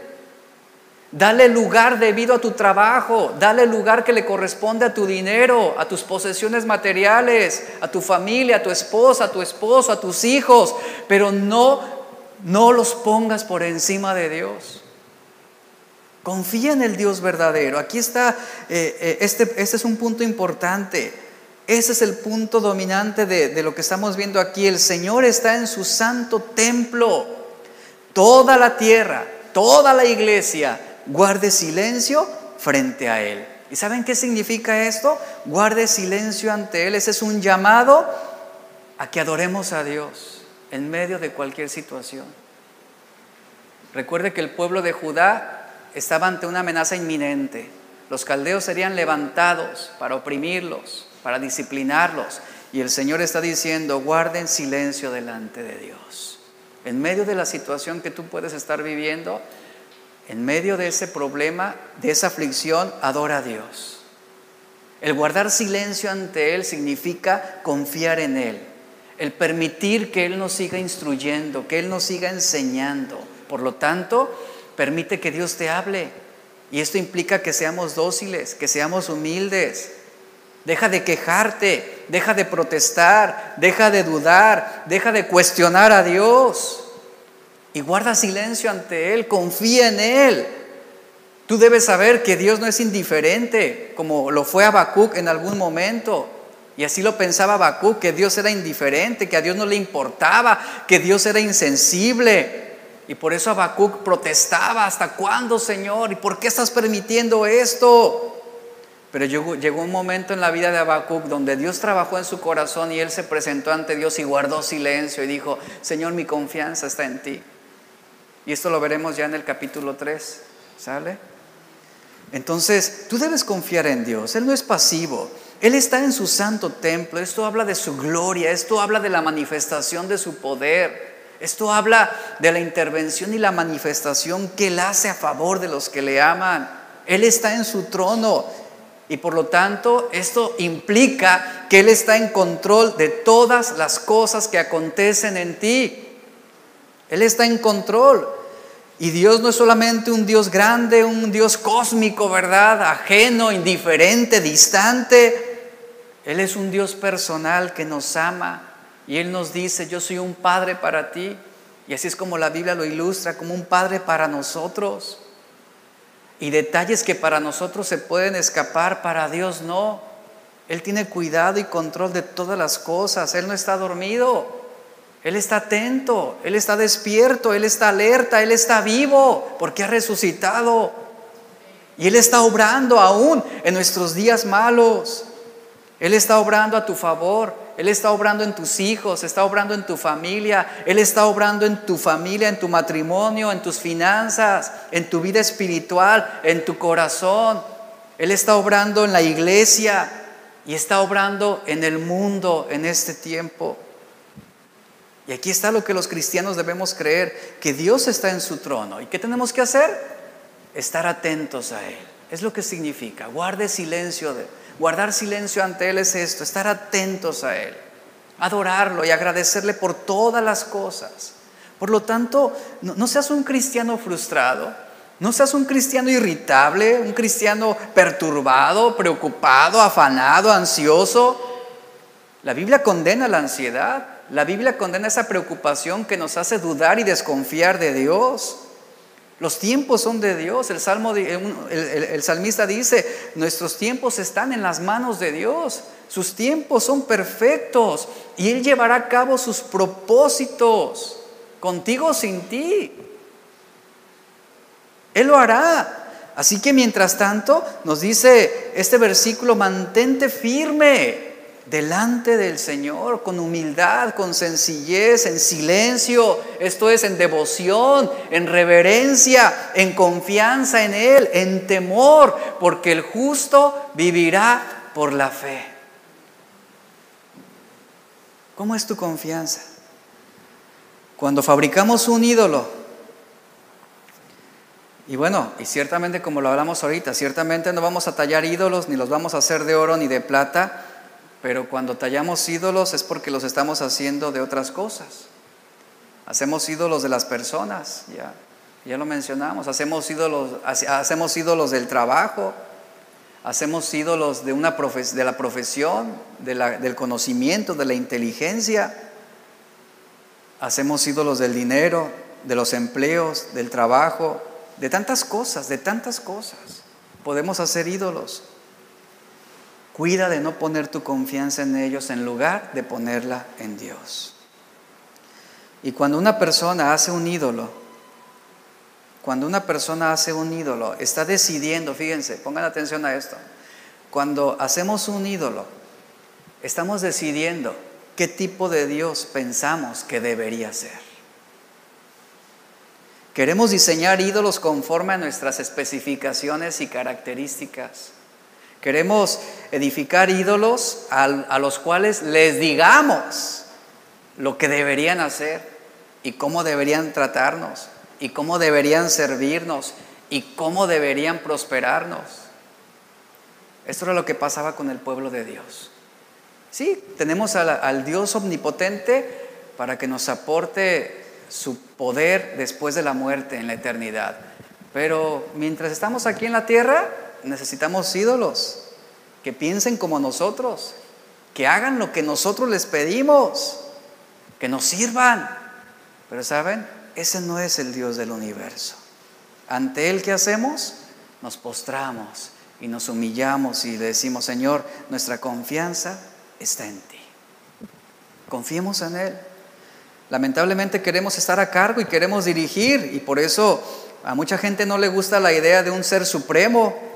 [SPEAKER 1] Dale lugar debido a tu trabajo, dale lugar que le corresponde a tu dinero, a tus posesiones materiales, a tu familia, a tu esposa, a tu esposo, a tus hijos, pero no no los pongas por encima de Dios. Confía en el Dios verdadero. Aquí está, eh, eh, este, este, es un punto importante. Ese es el punto dominante de, de lo que estamos viendo aquí. El Señor está en su santo templo. Toda la tierra, toda la iglesia guarde silencio frente a Él. ¿Y saben qué significa esto? Guarde silencio ante Él. Ese es un llamado a que adoremos a Dios en medio de cualquier situación. Recuerde que el pueblo de Judá estaba ante una amenaza inminente. Los caldeos serían levantados para oprimirlos, para disciplinarlos. Y el Señor está diciendo, guarden silencio delante de Dios. En medio de la situación que tú puedes estar viviendo, en medio de ese problema, de esa aflicción, adora a Dios. El guardar silencio ante Él significa confiar en Él. El permitir que Él nos siga instruyendo, que Él nos siga enseñando. Por lo tanto, permite que Dios te hable. Y esto implica que seamos dóciles, que seamos humildes. Deja de quejarte, deja de protestar, deja de dudar, deja de cuestionar a Dios. Y guarda silencio ante Él, confía en Él. Tú debes saber que Dios no es indiferente, como lo fue Habacuc en algún momento. Y así lo pensaba Habacuc, que Dios era indiferente, que a Dios no le importaba, que Dios era insensible. Y por eso Habacuc protestaba, ¿hasta cuándo, Señor? ¿Y por qué estás permitiendo esto? Pero llegó, un momento en la vida de Habacuc donde Dios trabajó en su corazón y él se presentó ante Dios y guardó silencio y dijo, Señor, mi confianza está en ti. Y esto lo veremos ya en el capítulo 3, ¿sale? Entonces, tú debes confiar en Dios. Él no es pasivo. Él está en su santo templo. Esto habla de su gloria. Esto habla de la manifestación de su poder. Esto habla de la intervención y la manifestación que Él hace a favor de los que le aman. Él está en su trono. Y por lo tanto, esto implica que Él está en control de todas las cosas que acontecen en ti. Él está en control. Y Dios no es solamente un Dios grande, un Dios cósmico, ¿verdad? Ajeno, indiferente, distante. Él es un Dios personal que nos ama. Y Él nos dice, yo soy un padre para ti. Y así es como la Biblia lo ilustra, como un padre para nosotros. Y detalles que para nosotros se pueden escapar, para Dios no. Él tiene cuidado y control de todas las cosas. Él no está dormido. Él está atento, Él está despierto, Él está alerta, Él está vivo porque ha resucitado. Y Él está obrando aún en nuestros días malos. Él está obrando a tu favor. Él está obrando en tus hijos, está obrando en tu familia, Él está obrando en tu familia, en tu matrimonio, en tus finanzas, en tu vida espiritual, en tu corazón. Él está obrando en la iglesia y está obrando en el mundo en este tiempo. Y aquí está lo que los cristianos debemos creer, que Dios está en su trono. ¿Y qué tenemos que hacer? Estar atentos a Él. Es lo que significa. Guarde silencio. Guardar silencio ante Él es esto, estar atentos a Él. Adorarlo y agradecerle por todas las cosas. Por lo tanto, no seas un cristiano frustrado. No seas un cristiano irritable, un cristiano perturbado, preocupado, afanado, ansioso. La Biblia condena la ansiedad. La Biblia condena esa preocupación que nos hace dudar y desconfiar de Dios. Los tiempos son de Dios. El, salmista dice, nuestros tiempos están en las manos de Dios. Sus tiempos son perfectos y Él llevará a cabo sus propósitos, contigo o sin ti. Él lo hará. Así que mientras tanto, nos dice este versículo, mantente firme delante del Señor con humildad, con sencillez, en silencio, esto es en devoción, en reverencia, en confianza en Él, en temor, porque el justo vivirá por la fe. ¿Cómo es tu confianza? Cuando fabricamos un ídolo, y bueno, y ciertamente como lo hablamos ahorita, ciertamente no vamos a tallar ídolos, ni los vamos a hacer de oro ni de plata, pero cuando tallamos ídolos es porque los estamos haciendo de otras cosas. Hacemos ídolos de las personas, ya, ya lo mencionamos. Hacemos ídolos, hacemos ídolos del trabajo, hacemos ídolos de, una de la profesión, del conocimiento, de la inteligencia. Hacemos ídolos del dinero, de los empleos, del trabajo, de tantas cosas, de tantas cosas. Podemos hacer ídolos. Cuida de no poner tu confianza en ellos en lugar de ponerla en Dios. Y cuando una persona hace un ídolo, cuando una persona hace un ídolo, está decidiendo, fíjense, pongan atención a esto, cuando hacemos un ídolo, estamos decidiendo qué tipo de Dios pensamos que debería ser. Queremos diseñar ídolos conforme a nuestras especificaciones y características. Queremos edificar ídolos a los cuales les digamos lo que deberían hacer y cómo deberían tratarnos y cómo deberían servirnos y cómo deberían prosperarnos. Esto era lo que pasaba con el pueblo de Dios. Sí, tenemos al, Dios omnipotente para que nos aporte su poder después de la muerte en la eternidad. Pero mientras estamos aquí en la tierra, necesitamos ídolos que piensen como nosotros, que hagan lo que nosotros les pedimos, que nos sirvan. Pero saben, ese no es el Dios del universo. Ante Él, ¿qué hacemos? Nos postramos y nos humillamos y le decimos, Señor, nuestra confianza está en ti. Confiemos en Él. Lamentablemente queremos estar a cargo y queremos dirigir y por eso a mucha gente no le gusta la idea de un ser supremo.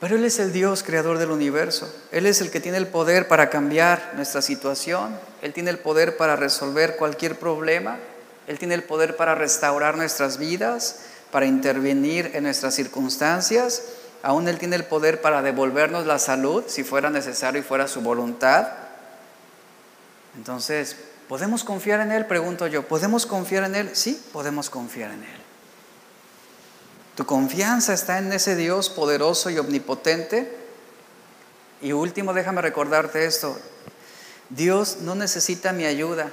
[SPEAKER 1] Pero Él es el Dios creador del universo. Él es el que tiene el poder para cambiar nuestra situación. Él tiene el poder para resolver cualquier problema. Él tiene el poder para restaurar nuestras vidas, para intervenir en nuestras circunstancias. Aún Él tiene el poder para devolvernos la salud si fuera necesario y fuera su voluntad. Entonces, ¿podemos confiar en Él? Pregunto yo. ¿Podemos confiar en Él? Sí, podemos confiar en Él. ¿Tu confianza está en ese Dios poderoso y omnipotente? Y último, déjame recordarte esto. Dios no necesita mi ayuda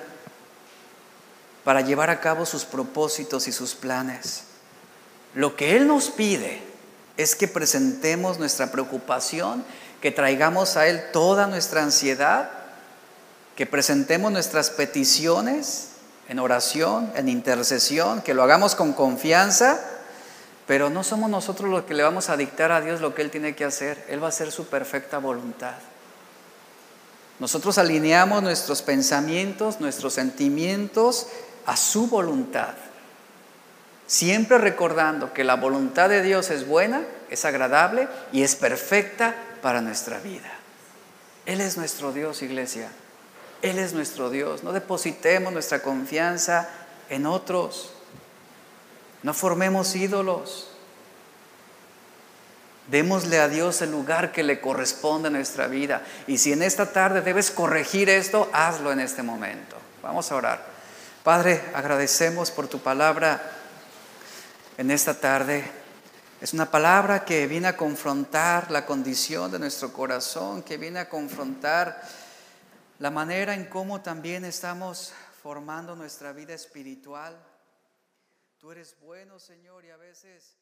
[SPEAKER 1] para llevar a cabo sus propósitos y sus planes. Lo que Él nos pide es que presentemos nuestra preocupación, que traigamos a Él toda nuestra ansiedad, que presentemos nuestras peticiones en oración, en intercesión, que lo hagamos con confianza, pero no somos nosotros los que le vamos a dictar a Dios lo que Él tiene que hacer, Él va a hacer su perfecta voluntad. Nosotros alineamos nuestros pensamientos, nuestros sentimientos a su voluntad. Siempre recordando que la voluntad de Dios es buena, es agradable y es perfecta para nuestra vida. Él es nuestro Dios, iglesia. Él es nuestro Dios. No depositemos nuestra confianza en otros. No formemos ídolos. Démosle a Dios el lugar que le corresponde en nuestra vida. Y si en esta tarde debes corregir esto, hazlo en este momento. Vamos a orar. Padre, agradecemos por tu palabra en esta tarde. Es una palabra que viene a confrontar la condición de nuestro corazón, que viene a confrontar la manera en cómo también estamos formando nuestra vida espiritual. Tú eres bueno, Señor, y a veces...